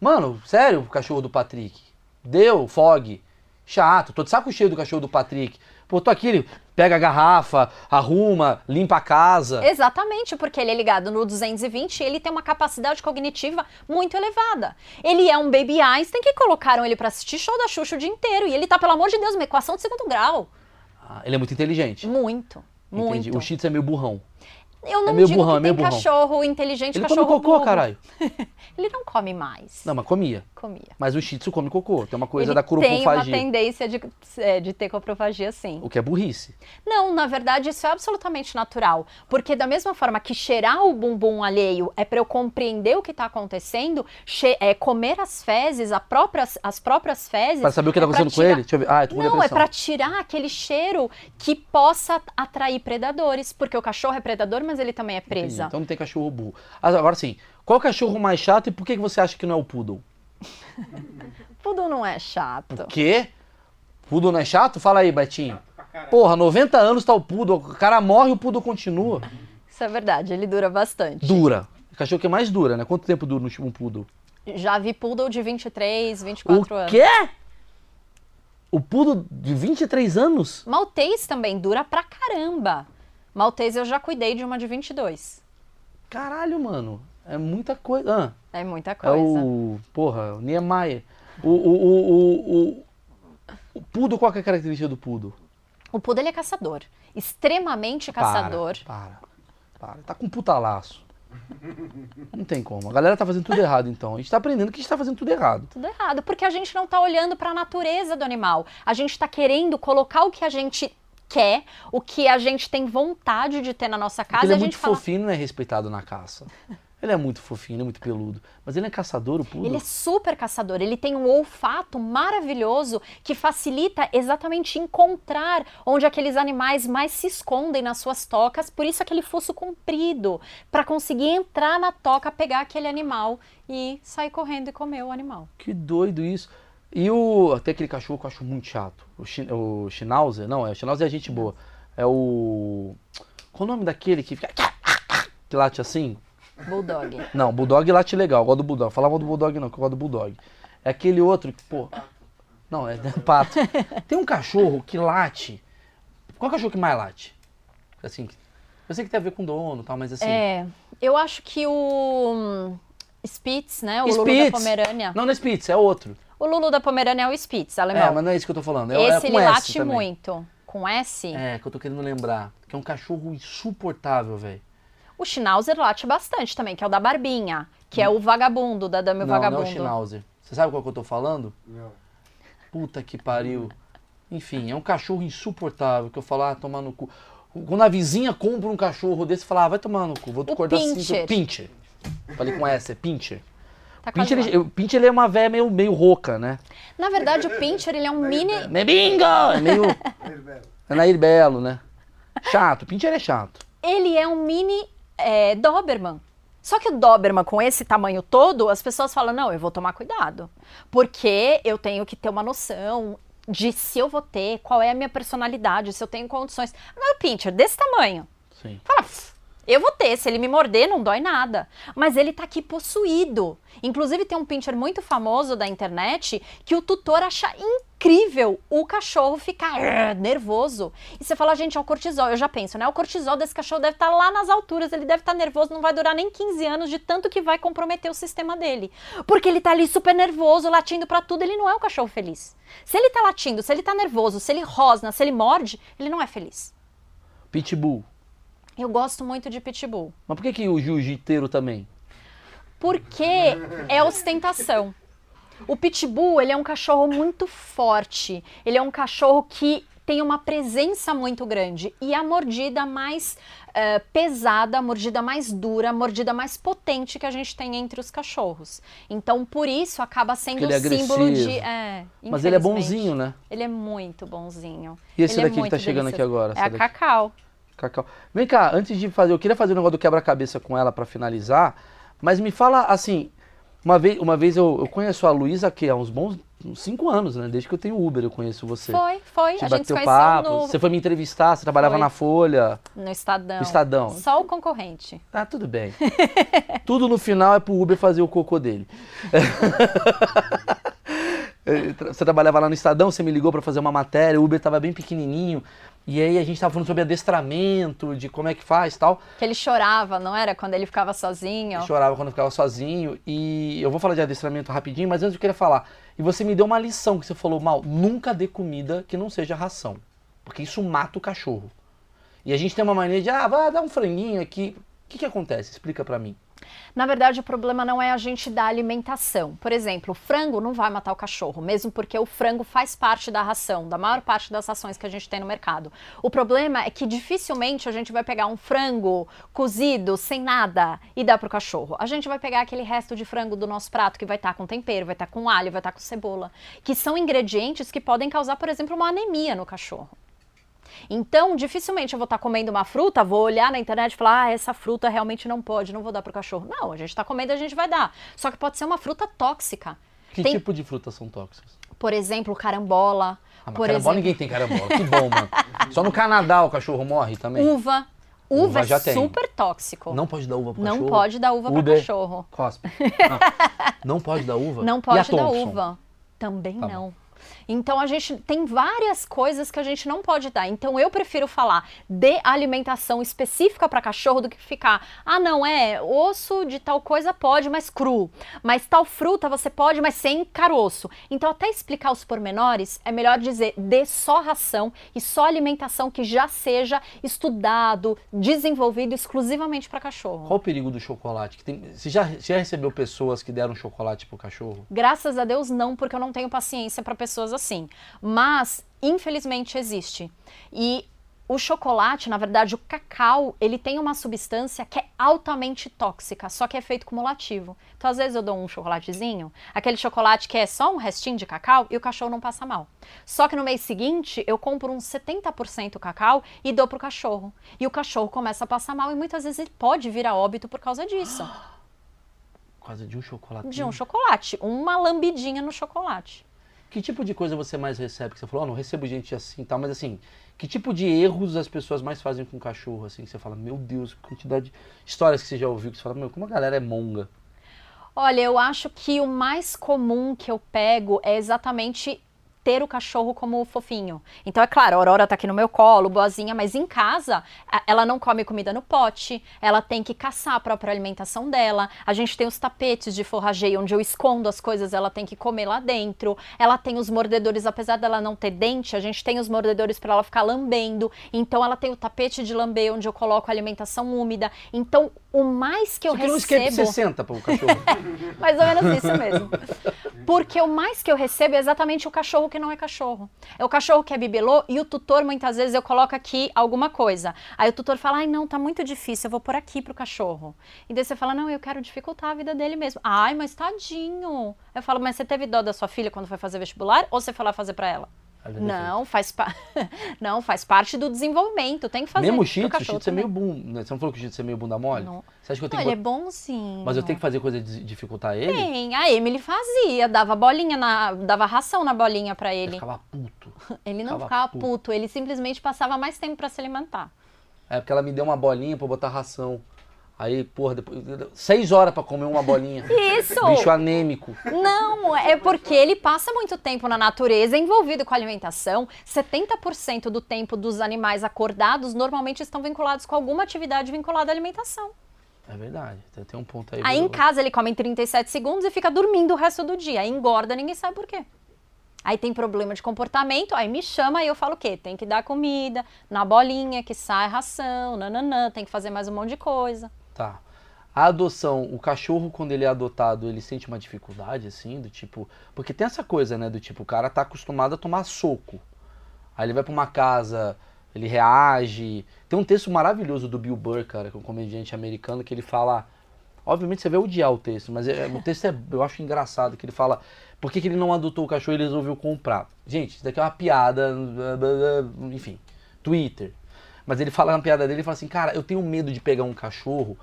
Mano, sério, o cachorro do Patrick. Deu, fog. Chato, tô de saco cheio do cachorro do Patrick. Pô, tô aqui, pega a garrafa, arruma, limpa a casa. Exatamente, porque ele é ligado no 220 e ele tem uma capacidade cognitiva muito elevada. Ele é um baby Einstein que colocaram ele pra assistir show da Xuxa o dia inteiro. E ele tá, pelo amor de Deus, uma equação de segundo grau. Ah, ele é muito inteligente. Muito, Entendi. muito. O Tzu é meio burrão. Eu não é meio digo burrão, é que meio tem burrão. cachorro inteligente, Ele come cachorro cocô, burro. caralho. (laughs) Ele não come mais. Não, mas comia. Comia. Mas o Shih Tzu come cocô. Tem uma coisa ele da tem uma tendência de, é, de ter coprofagia, sim. O que é burrice. Não, na verdade, isso é absolutamente natural. Porque da mesma forma que cheirar o bumbum alheio é para eu compreender o que está acontecendo, é, comer as fezes, a próprias, as próprias fezes. Pra saber o que tá é acontecendo com tirar- ele? Deixa eu ver. Ah, eu tô com Não, é depressão. para tirar aquele cheiro que possa atrair predadores. Porque o cachorro é predador, mas ele também é Entendi. presa. Então não tem cachorro burro. Agora sim, qual o cachorro mais chato e por que que você acha que não é o poodle? (laughs) Tudo não é chato. Quê? Poodle não é chato? Fala aí, Betinho. Porra, 90 anos tá o poodle, o cara morre e o poodle continua. Isso é verdade, ele dura bastante. Dura. O cachorro que mais dura, né? Quanto tempo dura um poodle? Já vi poodle de 23, 24 o anos. quê? O poodle de 23 anos? Maltês também dura pra caramba. Maltês eu já cuidei de uma de 22. Caralho, mano. É muita coisa. Ah, É muita é coisa. o. Porra, o Niemeyer. O, o, o, o, o, o poodle, qual que é a característica do poodle? O poodle ele é caçador. Extremamente caçador. Para, para, para. Tá com puta laço. Não tem como. A galera tá fazendo tudo errado, então. A gente tá aprendendo que a gente tá fazendo tudo errado. Tudo errado, porque a gente não tá olhando para a natureza do animal. A gente tá querendo colocar o que a gente quer, o que a gente tem vontade de ter na nossa Porque casa ele é muito fala, fofinho não é respeitado na caça. Ele é muito fofinho, ele é muito peludo. Mas ele é caçador, o poodle? Ele é super caçador. Ele tem um olfato maravilhoso que facilita exatamente encontrar onde aqueles animais mais se escondem nas suas tocas. Por isso aquele fosso comprido, para conseguir entrar na toca, pegar aquele animal e sair correndo e comer o animal. Que doido isso. E o. Tem aquele cachorro que eu acho muito chato. O, Sch, o Schnauzer. Não, é, o Schnauzer é gente boa. É o. Qual o nome daquele que fica. Que late assim? Bulldog. Não, Bulldog late legal. Eu gosto do Bulldog. Falava do Bulldog não, que eu gosto do Bulldog. É aquele outro que, pô. Não, é, é pato. (laughs) Tem um cachorro que late. Qual cachorro que mais late? Assim. Eu sei que tem a ver com dono e tal, mas assim. É. Eu acho que o. hum, Spitz, né? O Lulu Spitz. da Pomerânia. Não, não é Spitz, é outro. O Lulu da Pomerânia é o Spitz, alemão. É, mas não é isso que eu tô falando. É, é Esse com ele S late também. muito. Com S, É, que eu tô querendo lembrar. Que é um cachorro insuportável, velho. o Schnauzer late bastante também, que é o da Barbinha, que é o vagabundo, da Dame Não, não é Vagabundo. o Schnauzer. Você sabe qual que eu tô falando? Não. Puta que pariu. Enfim, é um cachorro insuportável que eu falo, ah, tomar no cu. Quando a vizinha compra um cachorro desse, fala, ah, vai tomar no cu, vou te O cortar Pinscher. assim. Pincher. Falei com essa, é Pincher. Tá Pincher, ele, o Pincher ele é uma véia meio, meio rouca, né? Na verdade, o Pinscher, ele é um mini... É bingo! É meio. É Nair Belo, né? Chato, Pincher é chato. Ele é um mini é, Doberman. Só que o Doberman, com esse tamanho todo, as pessoas falam, não, eu vou tomar cuidado. Porque eu tenho que ter uma noção de se eu vou ter, qual é a minha personalidade, se eu tenho condições. Agora o Pinscher, desse tamanho, Sim. Fala, "Pff, eu vou ter, se ele me morder não dói nada. Mas ele tá aqui possuído. Inclusive tem um pincher muito famoso da internet que o tutor acha incrível o cachorro ficar nervoso. E você fala, gente, é o cortisol. Eu já penso, né? O cortisol desse cachorro deve estar lá nas alturas, ele deve estar nervoso, não vai durar nem 15 anos de tanto que vai comprometer o sistema dele. Porque ele tá ali super nervoso, latindo pra tudo, ele não é um cachorro feliz. Se ele tá latindo, se ele tá nervoso, se ele rosna, se ele morde, ele não é feliz. Pitbull. Eu gosto muito de pitbull. Mas por que, que o jiu-jiteiro também? Porque é ostentação. O pitbull, ele é um cachorro muito forte. Ele é um cachorro que tem uma presença muito grande. E a mordida mais eh, pesada, a mordida mais dura, a mordida mais potente que a gente tem entre os cachorros. Então, por isso, acaba sendo é símbolo de... agressivo. É, Mas ele é bonzinho, né? Ele é muito bonzinho. E esse Ele é daqui que muito tá chegando aqui delicioso. agora? É a daqui? Cacau. Cacau. Vem cá, antes de fazer, eu queria fazer um negócio do quebra-cabeça com ela pra finalizar, mas me fala assim, uma vez, uma vez eu, eu conheço a Luísa aqui há uns bons uns cinco anos, né? Desde que eu tenho Uber eu conheço você. Foi, foi. Te a gente bateu conheceu papo, no, você foi me entrevistar, você trabalhava Foi. na Folha. no Estadão. No Estadão. Só o concorrente. Ah, tudo bem. (laughs) tudo no final é pro Uber fazer o cocô dele. (laughs) (laughs) Você trabalhava lá no Estadão, você me ligou pra fazer uma matéria, o Uber tava bem pequenininho, e aí a gente tava falando sobre adestramento, de como é que faz tal. Que ele chorava, não era? Quando ele ficava sozinho. Eu chorava quando ficava sozinho. E eu vou falar de adestramento rapidinho, mas antes eu queria falar. E você me deu uma lição que você falou, mal, nunca dê comida que não seja ração. Porque isso mata o cachorro. E a gente tem uma mania de, ah, vai dar um franguinho aqui. O que, que acontece? Explica pra mim. Na verdade, o problema não é a gente dar alimentação. Por exemplo, o frango não vai matar o cachorro, mesmo porque o frango faz parte da ração, da maior parte das rações que a gente tem no mercado. O problema é que dificilmente a gente vai pegar um frango cozido, sem nada, e dar pro cachorro. A gente vai pegar aquele resto de frango do nosso prato que vai estar com tempero, vai estar com alho, vai estar com cebola, que são ingredientes que podem causar, por exemplo, uma anemia no cachorro. Então, dificilmente eu vou estar comendo uma fruta, vou olhar na internet e falar, ah, essa fruta realmente não pode, não vou dar pro cachorro. Não, a gente está comendo, a gente vai dar. Só que pode ser uma fruta tóxica. Que Tem- tipo de frutas são tóxicas? Por exemplo, carambola. Ah, mas por carambola exemplo, ninguém tem carambola. Que bom, mano. (laughs) Só no Canadá o cachorro morre também. uva. Uva, Uva é já tem. super tóxico. Não pode dar uva pro Não cachorro. pode dar uva Uber. cachorro. Cospe. (laughs) Não. Não pode dar uva? Não pode dar uva. Também Tá não. Então a gente tem várias coisas que a gente não pode dar. Então eu prefiro falar de alimentação específica para cachorro do que ficar, ah, não é, osso de tal coisa pode, mas cru. Mas tal fruta você pode, mas sem caroço. Então até explicar os pormenores, é melhor dizer dê só ração e só alimentação que já seja estudado, desenvolvido exclusivamente para cachorro. Qual o perigo do chocolate? Que tem... Você já, já recebeu pessoas que deram chocolate pro cachorro? Graças a Deus não, porque eu não tenho paciência para pessoas assim. Mas, infelizmente, existe. E o chocolate, na verdade, o cacau, ele tem uma substância que é altamente tóxica, só que é feito cumulativo. Então, às vezes eu dou um chocolatezinho, aquele chocolate que é só um restinho de cacau e o cachorro não passa mal. Só que no mês seguinte, eu compro uns 70% cacau e dou pro cachorro. E o cachorro começa a passar mal e muitas vezes ele pode vir a óbito por causa disso. (gasps) Por causa de um chocolate. De um chocolate, uma lambidinha no chocolate. Que tipo de coisa você mais recebe? Que você falou, oh, não recebo gente assim e tal, mas assim, que tipo de erros as pessoas mais fazem com cachorro, assim, que você fala, meu Deus, quantidade de histórias que você já ouviu, que você fala, meu, como a galera é monga. Olha, eu acho que o mais comum que eu pego é exatamente ter o cachorro como fofinho. Então, é claro, a Aurora tá aqui no meu colo, boazinha, mas em casa, ela não come comida no pote, ela tem que caçar a própria alimentação dela. A gente tem os tapetes de forrageio onde eu escondo as coisas, ela tem que comer lá dentro. Ela tem os mordedores, apesar dela não ter dente, a gente tem os mordedores para ela ficar lambendo. Então, ela tem o tapete de lamber onde eu coloco a alimentação úmida. Então, o mais que eu Você recebo. Você um 60 para o cachorro. (laughs) mais ou menos isso mesmo. Porque o mais que eu recebo é exatamente o cachorro que não é cachorro. É o cachorro que é bibelô e o tutor, muitas vezes, eu coloco aqui alguma coisa. Aí o tutor fala, ai não, tá muito difícil, eu vou por aqui pro cachorro. E daí você fala, não, eu quero dificultar a vida dele mesmo. Ai, mas tadinho. Eu falo, mas você teve dó da sua filha quando foi fazer vestibular ou você foi lá fazer para ela? Não, faz pa... (laughs) não, faz parte do desenvolvimento, tem que fazer. Mesmo o Shih Tzu, o Shih Tzu é meio bunda, né? você não falou que o Shih Tzu é meio bunda mole? Não. Você acha que eu tenho não, que... ele é bonzinho. Mas eu tenho que fazer coisa de dificultar ele? Tem, a Emily fazia, dava bolinha, na... dava ração na bolinha para ele. Ele ficava puto. (laughs) Ele não ficava, ficava puto. puto, ele simplesmente passava mais tempo para se alimentar. É porque ela me deu uma bolinha para botar ração. Aí, porra, depois, seis horas para comer uma bolinha. (laughs) Isso! Bicho anêmico. Não, é porque ele passa muito tempo na natureza envolvido com alimentação. 70% do tempo dos animais acordados normalmente estão vinculados com alguma atividade vinculada à alimentação. É verdade, tem um ponto aí. Aí em casa ele come em 37 segundos e fica dormindo o resto do dia. Aí engorda, ninguém sabe por quê. Aí tem problema de comportamento, aí me chama e eu falo o quê? Tem que dar comida, na bolinha que sai ração, nananã, tem que fazer mais um monte de coisa. Tá. A adoção, o cachorro, quando ele é adotado, ele sente uma dificuldade, assim, do tipo. Porque tem essa coisa, né? Do tipo, o cara tá acostumado a tomar soco. Aí ele vai pra uma casa, ele reage. Tem um texto maravilhoso do Bill Burr, cara, que é um comediante americano, que ele fala. Obviamente você vai odiar o texto, mas é, o texto é, eu acho engraçado, que ele fala por que, que ele não adotou o cachorro e ele resolveu comprar. Gente, isso daqui é uma piada, enfim, Twitter. Mas ele fala na piada dele, ele fala assim, cara, eu tenho medo de pegar um cachorro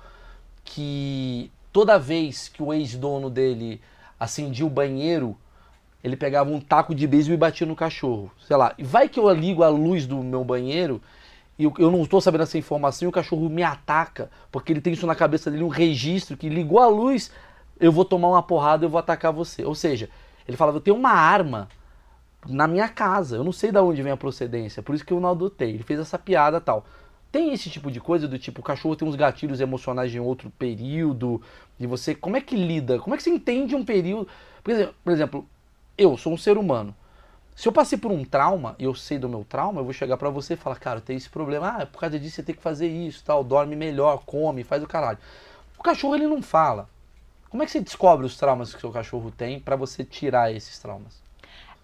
que toda vez que o ex-dono dele acendia o banheiro, ele pegava um taco de beisebol e batia no cachorro. Sei lá, e vai que eu ligo a luz do meu banheiro e eu, não estou sabendo essa informação e o cachorro me ataca, porque ele tem isso na cabeça dele, um registro que ligou a luz, eu vou tomar uma porrada, eu vou atacar você. Ou seja, ele falava, eu tenho uma arma na minha casa. Eu não sei de onde vem a procedência, por isso que eu não adotei. Ele fez essa piada tal. Tem esse tipo de coisa do tipo, o cachorro tem uns gatilhos emocionais em outro período, e você, como é que lida? Como é que você entende um período? Por exemplo, eu sou um ser humano. Se eu passei por um trauma e eu sei do meu trauma, eu vou chegar para você e falar, cara, tem esse problema, ah, por causa disso você tem que fazer isso, tal, dorme melhor, come, faz o caralho. O cachorro ele não fala. Como é que você descobre os traumas que o seu cachorro tem para você tirar esses traumas?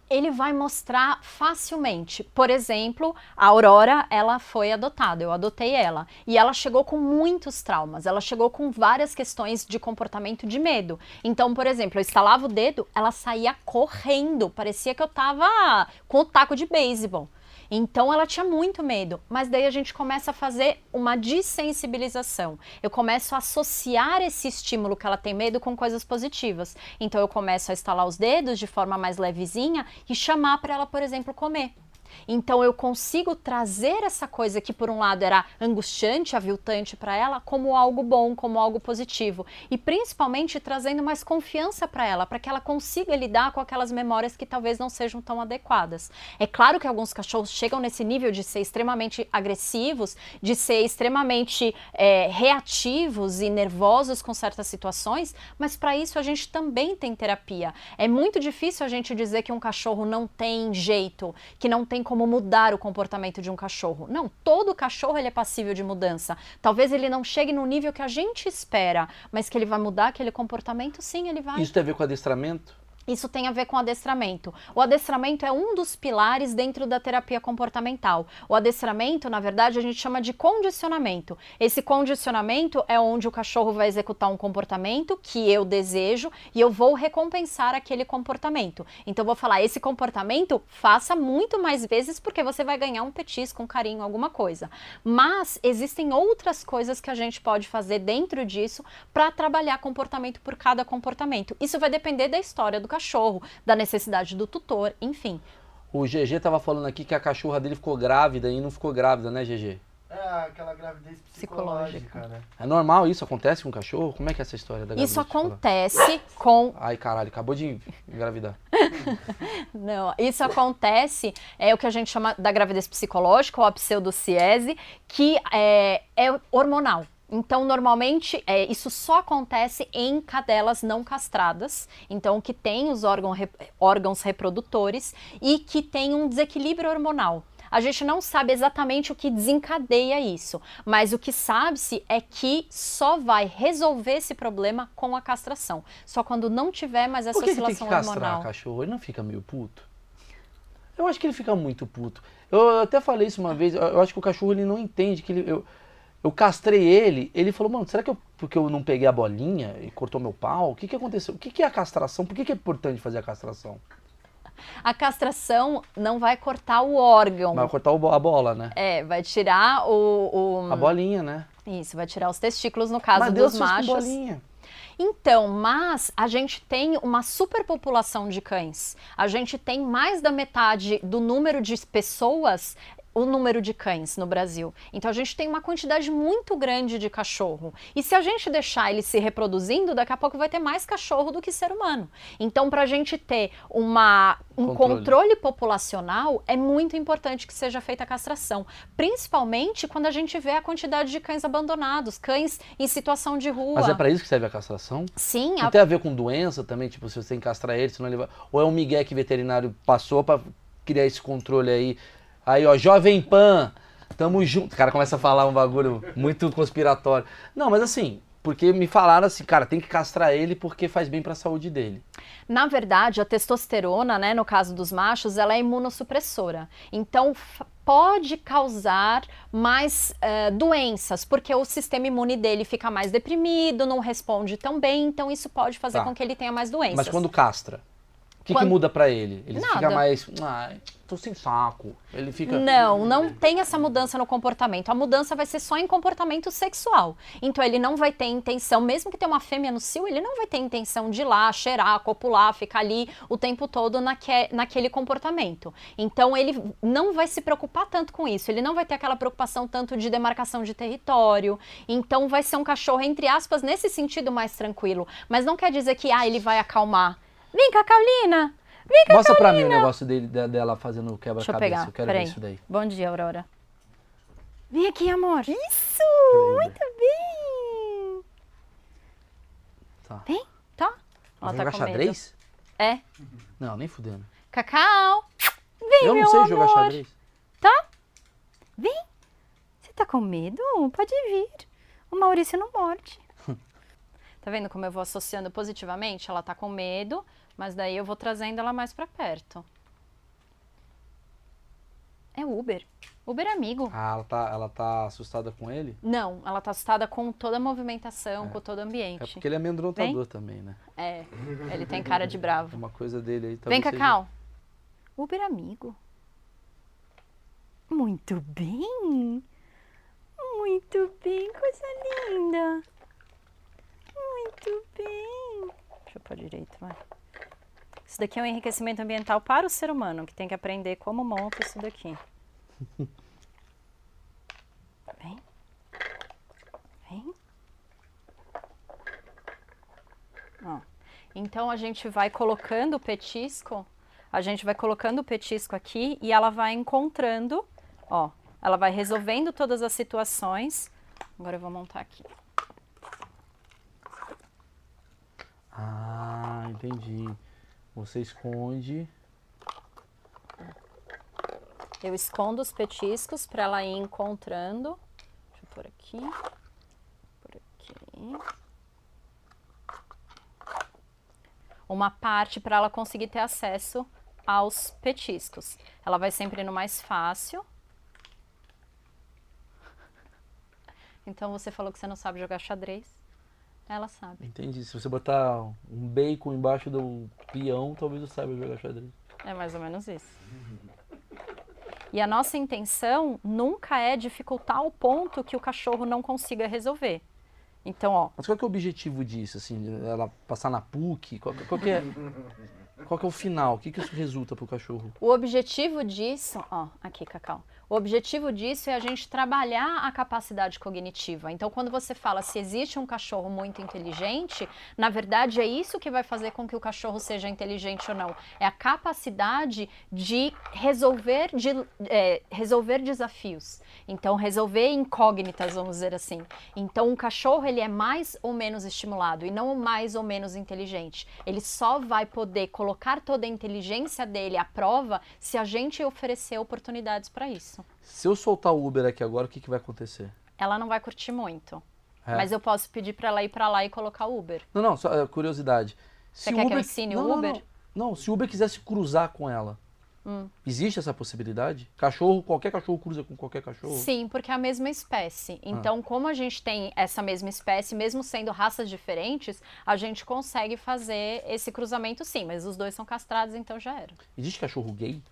Ele vai mostrar facilmente. Por exemplo, a Aurora, ela foi adotada, eu adotei ela. E ela chegou com muitos traumas, ela chegou com várias questões de comportamento de medo. Então, por exemplo, eu estalava o dedo, ela saía correndo, parecia que eu tava com o taco de beisebol. Então ela tinha muito medo, mas daí a gente começa a fazer uma desensibilização. Eu começo a associar esse estímulo que ela tem medo com coisas positivas. Então eu começo a estalar os dedos de forma mais levezinha e chamar para ela, por exemplo, comer. Então eu consigo trazer essa coisa que por um lado era angustiante, aviltante para ela, como algo bom, como algo positivo, e principalmente trazendo mais confiança para ela, para que ela consiga lidar com aquelas memórias que talvez não sejam tão adequadas. É claro que alguns cachorros chegam nesse nível de ser extremamente agressivos, de ser extremamente é, reativos e nervosos com certas situações, mas para isso a gente também tem terapia. É muito difícil a gente dizer que um cachorro não tem jeito, que não tem como mudar o comportamento de um cachorro. Não, todo cachorro ele é passível de mudança. Talvez ele não chegue no nível que a gente espera, mas que ele vai mudar aquele comportamento, sim, ele vai. Isso tem a ver com adestramento? Isso tem a ver com adestramento. O adestramento é um dos pilares dentro da terapia comportamental. O adestramento, na verdade, a gente chama de condicionamento. Esse condicionamento é onde o cachorro vai executar um comportamento que eu desejo e eu vou recompensar aquele comportamento. Então, vou falar: esse comportamento faça muito mais vezes porque você vai ganhar um petisco, um carinho, alguma coisa. Mas existem outras coisas que a gente pode fazer dentro disso para trabalhar comportamento por cada comportamento. Isso vai depender da história do cachorro, da necessidade do tutor, enfim. O GG tava falando aqui que a cachorra dele ficou grávida e não ficou grávida, né, GG? É, aquela gravidez psicológica, né? É normal isso? Acontece com o cachorro? Como é que é essa história da gravidez Isso acontece com. Ai, caralho, acabou de engravidar. (laughs) Não, isso acontece, é o que a gente chama da gravidez psicológica, ou a pseudociese, que é, é hormonal. Então, normalmente, é, isso só acontece em cadelas não castradas, então que tem os órgão, órgãos reprodutores e que tem um desequilíbrio hormonal. A gente não sabe exatamente o que desencadeia isso, mas o que sabe-se é que só vai resolver esse problema com a castração. Só quando não tiver mais essa Por que oscilação que tem que castrar hormonal. o cachorro? Ele não fica meio puto? Eu acho que ele fica muito puto. Eu até falei isso uma vez, eu acho que o cachorro ele não entende que ele. Eu, eu castrei ele, ele falou, mano, será que eu, porque eu não peguei a bolinha e cortou meu pau? O que, que aconteceu? O que, que é a castração? Por que, que é importante fazer a castração? A castração não vai cortar o órgão. Vai cortar a bola, né? É, vai tirar o, o- A bolinha, né? Isso, vai tirar os testículos no caso Mas Deus dos com machos. bolinha. Então, mas a gente tem uma superpopulação de cães. A gente tem mais da metade do número de pessoas o número de cães no Brasil. Então a gente tem uma quantidade muito grande de cachorro. E se a gente deixar ele se reproduzindo, daqui a pouco vai ter mais cachorro do que ser humano. Então, para a gente ter uma, um Controle. controle. populacional, é muito importante que seja feita a castração. Principalmente quando a gente vê a quantidade de cães abandonados, cães em situação de rua. Mas é pra isso que serve a castração? Sim, Não a tem a ver com doença também? Tipo, se você tem que castrar ele, senão ele vai... Ou é um migué que veterinário passou pra criar esse controle aí? Aí, ó, Jovem Pan, tamo junto. O cara começa a falar um bagulho muito conspiratório. Não, mas assim, porque me falaram assim, cara, tem que castrar ele porque faz bem pra saúde dele. Na verdade, a testosterona, né, no caso dos machos, ela é imunossupressora. Então, pode causar mais eh, doenças, porque o sistema imune dele fica mais deprimido, não responde tão bem, então isso pode fazer Tá. com que ele tenha mais doenças. Mas quando castra, o que, que Quando- muda pra ele? Ele fica Nada. mais. Ai, tô sem saco. Ele fica. Não, não tem essa mudança no comportamento. A mudança vai ser só em comportamento sexual. Então ele não vai ter intenção, mesmo que tenha uma fêmea no cio, ele não vai ter intenção de ir lá, cheirar, copular, ficar ali o tempo todo naque, naquele comportamento. Então ele não vai se preocupar tanto com isso. Ele não vai ter aquela preocupação tanto de demarcação de território. Então vai ser um cachorro, entre aspas, nesse sentido mais tranquilo. Mas não quer dizer que ah, ele vai acalmar. Vem cá, Caulina! Vem cá, Mostra pra mim o Caulina! negócio dele, de- dela fazendo o Deixa eu quebra-cabeça. pegar. Eu quero Peraí. ver isso daí. Bom dia, Aurora. Vem aqui, amor. Isso! Muito bem! Tá. Vem, tá? Ela tá jogar com medo. xadrez? É. Não, nem fudendo. Cacau! Vem, eu meu não sei amor. jogar xadrez. Tá? Vem. Você tá com medo? Pode vir. O Maurício não morde. (laughs) tá vendo como eu vou associando positivamente? Ela tá com medo, mas daí eu vou trazendo ela mais pra perto. É Uber. Uber amigo. Ah, ela tá, ela tá assustada com ele? Não, ela tá assustada com toda a movimentação, É. com todo o ambiente. É porque ele é amedrontador também, né? É, ele tem cara de bravo. Uma coisa dele aí Vem, talvez seja- Cacau. Uber amigo. Muito bem. Muito bem, coisa linda. Muito bem. Deixa eu pôr direito, vai. Isso daqui é um enriquecimento ambiental para o ser humano, que tem que aprender como monta isso daqui. Vem. Vem. Ó. Então a gente vai colocando o petisco, a gente vai colocando o petisco aqui e ela vai encontrando, ó, ela vai resolvendo todas as situações. Agora eu vou montar aqui. Ah, entendi. Você esconde. Eu escondo os petiscos para ela ir encontrando. Deixa eu pôr aqui. Por aqui. uma parte para ela conseguir ter acesso aos petiscos. Ela vai sempre no mais fácil. Então você falou que você não sabe jogar xadrez. Ela sabe. Entendi. Se você botar um bacon embaixo do peão, talvez eu saiba jogar xadrez. É mais ou menos isso. (laughs) E a nossa intenção nunca é dificultar o ponto que o cachorro não consiga resolver. Então, ó. Mas qual que é o objetivo disso, assim? Ela passar na PUC? Qual, qual que é... Qual que é o final? O que, que isso resulta para o cachorro? O objetivo disso, ó, aqui, Cacau. O objetivo disso é a gente trabalhar a capacidade cognitiva. Então, quando você fala se existe um cachorro muito inteligente, na verdade é isso que vai fazer com que o cachorro seja inteligente ou não. É a capacidade de resolver, de, é, resolver desafios. Então, resolver incógnitas, vamos dizer assim. Então, o cachorro ele é mais ou menos estimulado e não mais ou menos inteligente. Ele só vai poder colocar toda a inteligência dele à prova se a gente oferecer oportunidades para isso. Se eu soltar o Uber aqui agora, o que, que vai acontecer? Ela não vai curtir muito. É. Mas eu posso pedir para ela ir para lá e colocar o Uber. Não, não, só é, curiosidade. Você quer Uber... que eu ensine não, o Uber? Não, não. não, se o Uber quisesse cruzar com ela, hum. existe essa possibilidade? Cachorro, qualquer cachorro cruza com qualquer cachorro? Sim, porque é a mesma espécie. Ah. Então, ah. como a gente tem essa mesma espécie, mesmo sendo raças diferentes, a gente consegue fazer esse cruzamento sim, mas os dois são castrados, então já era. Existe cachorro gay?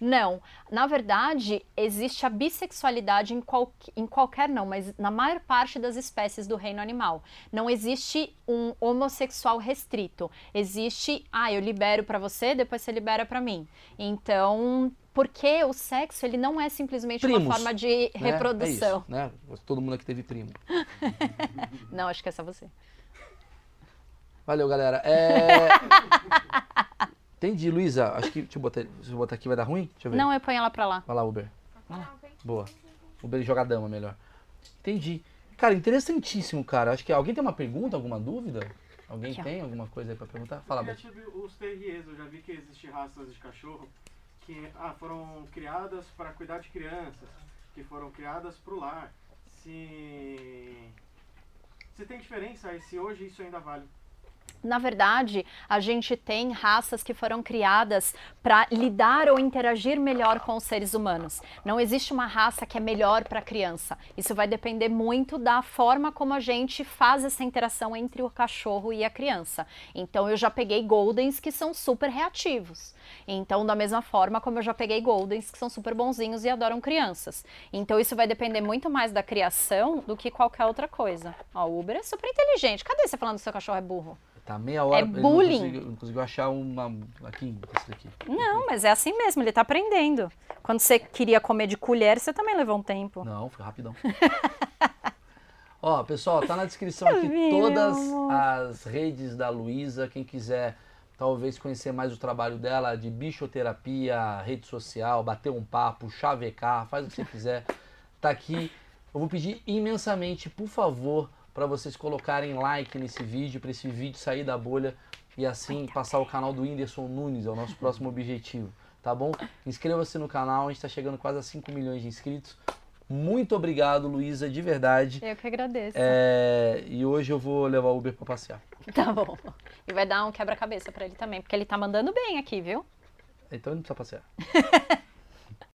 Não, na verdade, existe a bissexualidade em, qual, em qualquer, não, mas na maior parte das espécies do reino animal. Não existe um homossexual restrito. Existe, ah, eu libero para você, depois você libera para mim. Então, porque o sexo ele não é simplesmente Primos, uma forma de né? reprodução. É isso, né? Todo mundo aqui teve primo. (laughs) não, acho que é só você. Valeu, galera. É... (laughs) Entendi, Luísa. Acho que. Deixa eu botar, deixa eu botar aqui, vai dar ruim? Deixa eu ver. Não, eu ponho ela pra lá. Vai lá, Uber. Ah, boa. Uber joga dama melhor. Entendi. Cara, interessantíssimo, cara. Acho que alguém tem uma pergunta, alguma dúvida? Alguém aqui, tem ó. alguma coisa aí pra perguntar? Fala, Eu tive os terriers, eu já vi que existem raças de cachorro que ah, foram criadas para cuidar de crianças, que foram criadas pro lar. Se. Se tem diferença, se hoje isso ainda vale. Na verdade, a gente tem raças que foram criadas para lidar ou interagir melhor com os seres humanos. Não existe uma raça que é melhor para a criança. Isso vai depender muito da forma como a gente faz essa interação entre o cachorro e a criança. Então, eu já peguei Goldens que são super reativos. Então, da mesma forma como eu já peguei Goldens que são super bonzinhos e adoram crianças. Então, isso vai depender muito mais da criação do que qualquer outra coisa. Ó, o Uber é super inteligente. Cadê você falando que seu cachorro é burro? Tá meia hora. É bullying. Não conseguiu, não conseguiu achar uma. Aqui, esse daqui. Não, mas é assim mesmo, ele tá aprendendo. Quando você queria comer de colher, você também levou um tempo. Não, foi rapidão. (laughs) Ó, pessoal, tá na descrição aqui todas as redes da Luísa. Quem quiser talvez conhecer mais o trabalho dela de bichoterapia, rede social, bater um papo, chavecar, faz o que você quiser. Tá aqui. Eu vou pedir imensamente, por favor, para vocês colocarem like nesse vídeo, para esse vídeo sair da bolha e assim passar o canal do Whindersson Nunes, é o nosso próximo objetivo, tá bom? Inscreva-se no canal, a gente está chegando quase a 5 milhões de inscritos. Muito obrigado, Luísa, de verdade. Eu que agradeço. É, e hoje eu vou levar o Uber para passear. Tá bom. E vai dar um quebra-cabeça para ele também, porque ele tá mandando bem aqui, viu? Então ele não precisa passear. (laughs)